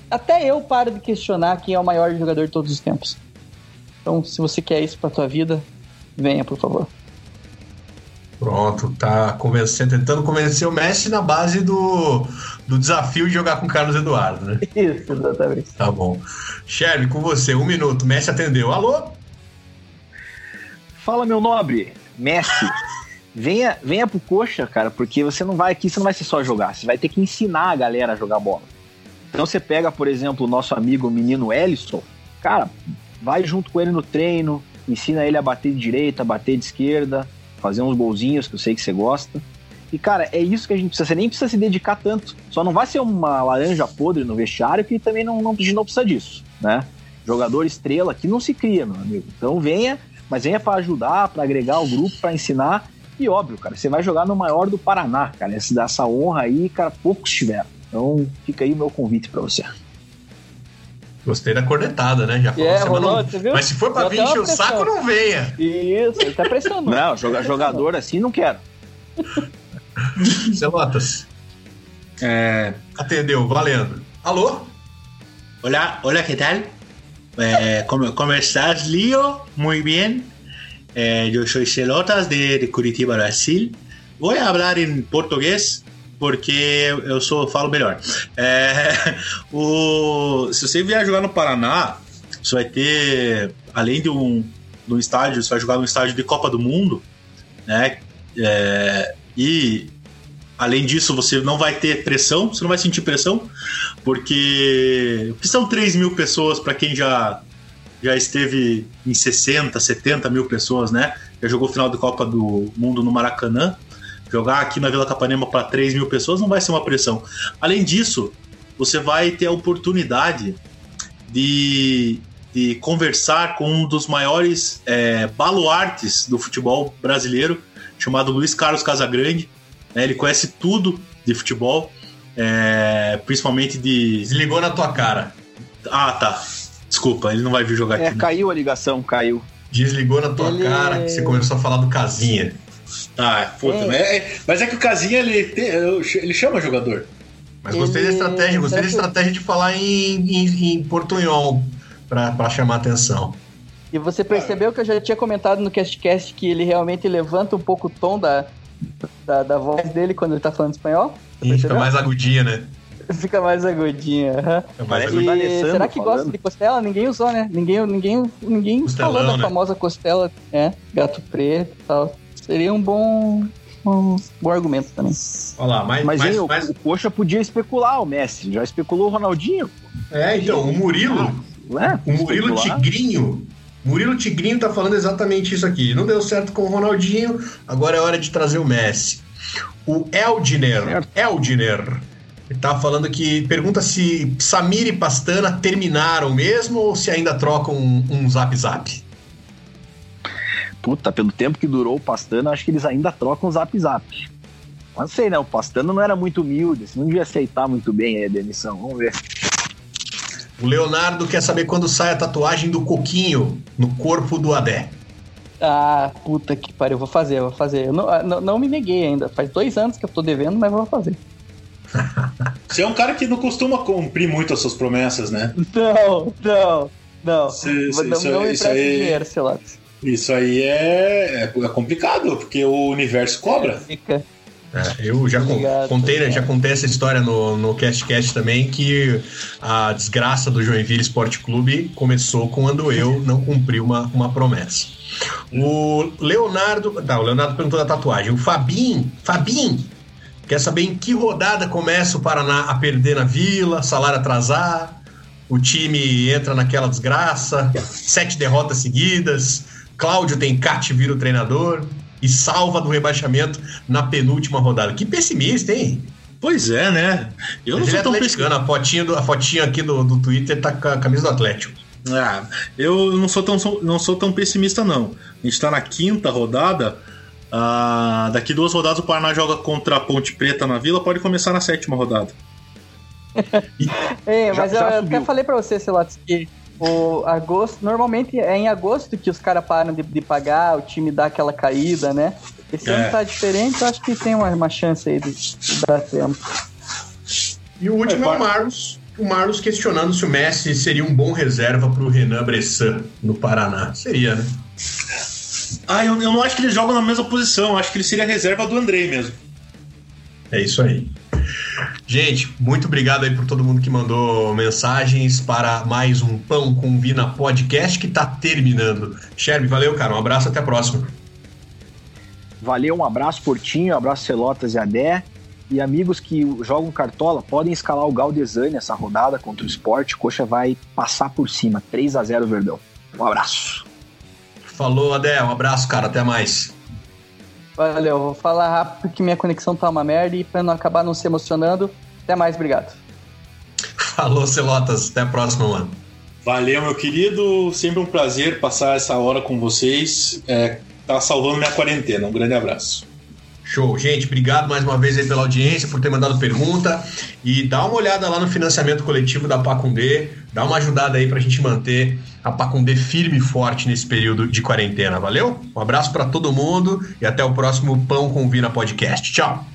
até eu paro de questionar quem é o maior jogador de todos os tempos. Então, se você quer isso para tua vida, venha, por favor. Pronto, tá convencendo, tentando convencer o Messi na base do, do desafio de jogar com o Carlos Eduardo, né? Isso, exatamente. Tá bom. Sherry, com você, um minuto. Messi atendeu. Alô? Fala, meu nobre. Messi. venha, venha pro coxa, cara, porque você não vai aqui, você não vai ser só jogar, você vai ter que ensinar a galera a jogar bola. Então você pega, por exemplo, o nosso amigo o menino Ellison, cara, vai junto com ele no treino, ensina ele a bater de direita, bater de esquerda, fazer uns golzinhos que eu sei que você gosta. E, cara, é isso que a gente precisa. Você nem precisa se dedicar tanto. Só não vai ser uma laranja podre no vestiário que também não, não, não precisa disso, né? Jogador estrela aqui não se cria, meu amigo. Então venha, mas venha para ajudar, para agregar o grupo, para ensinar. E óbvio, cara, você vai jogar no maior do Paraná, cara. Essa, essa honra aí, cara, poucos tiveram. Então fica aí o meu convite para você. Gostei da cornetada, né? Já falou é, rolou, não... Mas se for pra vir encher o saco, não venha. Isso, ele tá pressionando. Não, joga, jogador assim não quero. Celotas. É... Atendeu, valendo. Alô? Olá, olá, que tal? Eh, como, como estás, Leo? Muy bien. Eh, yo soy Celotas de, de Curitiba, Brasil. Voy a hablar en portugués porque eu sou falo melhor. É, o, se você vier jogar no Paraná, você vai ter, além de um, de um estádio, você vai jogar num estádio de Copa do Mundo, né? É, e além disso, você não vai ter pressão, você não vai sentir pressão, porque, porque são 3 mil pessoas para quem já, já esteve em 60, 70 mil pessoas, né? Já jogou final de Copa do Mundo no Maracanã. Jogar aqui na Vila Capanema para 3 mil pessoas não vai ser uma pressão. Além disso, você vai ter a oportunidade de, de conversar com um dos maiores é, baluartes do futebol brasileiro, chamado Luiz Carlos Casagrande. Né? Ele conhece tudo de futebol, é, principalmente de. Desligou na tua cara. Ah, tá. Desculpa, ele não vai vir jogar é, aqui. Caiu a ligação, caiu. Desligou na tua ele... cara que você começou a falar do Casinha. Ah, puta, é. Mas, é, mas é que o Casinha ele, tem, ele chama jogador. Mas gostei ele... da estratégia, gostei da estratégia de falar em, em, em portunhol para chamar atenção. E você percebeu que eu já tinha comentado no CastCast que ele realmente levanta um pouco o tom da, da, da voz dele quando ele tá falando espanhol? Sim, fica mais agudinha, né? Fica mais agudinha. Uhum. mais e será que falando. gosta de costela? Ninguém usou, né? Ninguém, ninguém, ninguém Costelão, falou da né? famosa costela, né? Gato preto e tal. Seria um bom, um bom argumento também. Olha lá, mas, mas, mas, hein, mas... O, o Coxa podia especular o Messi, já especulou o Ronaldinho. É, então, o Murilo, ah, o Murilo especular. Tigrinho, Murilo Tigrinho tá falando exatamente isso aqui. Não deu certo com o Ronaldinho, agora é hora de trazer o Messi. O Eldiner, certo. Eldiner, tá falando que pergunta se Samir e Pastana terminaram mesmo ou se ainda trocam um, um zap zap puta, pelo tempo que durou o Pastano, acho que eles ainda trocam zap zap. Mas não sei, né? O Pastano não era muito humilde, assim, não devia aceitar muito bem a demissão. Vamos ver. O Leonardo quer saber quando sai a tatuagem do Coquinho no corpo do Adé. Ah, puta que pariu, vou fazer, vou fazer. Eu não, ah, não, não me neguei ainda. Faz dois anos que eu tô devendo, mas vou fazer. Você é um cara que não costuma cumprir muito as suas promessas, né? Não, não, não. Se, se, não, isso, não me isso aí... dinheiro, sei lá. Isso aí é, é, é complicado, porque o universo cobra. Fica. É, eu já Obrigado, contei, né, já contei essa história no, no Cast Cast também, que a desgraça do Joinville Esporte Clube começou quando eu não cumpri uma, uma promessa. O Leonardo. Tá, o Leonardo perguntou da tatuagem. O Fabinho, Fabinho, quer saber em que rodada começa o Paraná a perder na vila, salário atrasar, o time entra naquela desgraça, sete derrotas seguidas, Cláudio Tencati vira o treinador e salva do rebaixamento na penúltima rodada. Que pessimista, hein? Pois é, né? Eu Mas não sou é tão pessimista. A fotinha, do, a fotinha aqui do, do Twitter tá com a camisa do Atlético. Ah, eu não sou tão, não sou tão pessimista, não. A gente tá na quinta rodada. Ah, daqui duas rodadas o Paraná joga contra a Ponte Preta na Vila, pode começar na sétima rodada. é, mas já, já eu, até falei pra você, Celotes, que o agosto, normalmente é em agosto que os caras param de, de, pagar, o time dá aquela caída, né? Esse é. ano tá diferente, eu acho que tem uma, uma chance aí de, de dar tempo. E o último é, é o Marlos, o Marlos questionando se o Messi seria um bom reserva para o Renan Bressan no Paraná. Seria, né? Ah, eu, eu não acho que eles jogam na mesma posição. Eu acho que ele seria reserva do Andrei mesmo. É isso aí. Gente, muito obrigado aí por todo mundo que mandou mensagens para mais um Pão com Vina podcast que está terminando. Sherby, valeu, cara. Um abraço, até a próxima. Valeu, um abraço Portinho, um abraço Celotas e Adé. E amigos que jogam cartola podem escalar o Galdesani nessa rodada contra o esporte. Coxa vai passar por cima. 3 a 0 Verdão. Um abraço. Falou, Adé. Um abraço, cara. Até mais. Valeu. Vou falar rápido que minha conexão tá uma merda e pra não acabar não se emocionando. Até mais. Obrigado. Falou, Celotas. Até a próxima, mano. Valeu, meu querido. Sempre um prazer passar essa hora com vocês. É, tá salvando minha quarentena. Um grande abraço. Show. Gente, obrigado mais uma vez aí pela audiência, por ter mandado pergunta. E dá uma olhada lá no financiamento coletivo da Pacundê. Dá uma ajudada aí pra gente manter a Pacundê firme e forte nesse período de quarentena. Valeu? Um abraço para todo mundo e até o próximo Pão com Vina Podcast. Tchau!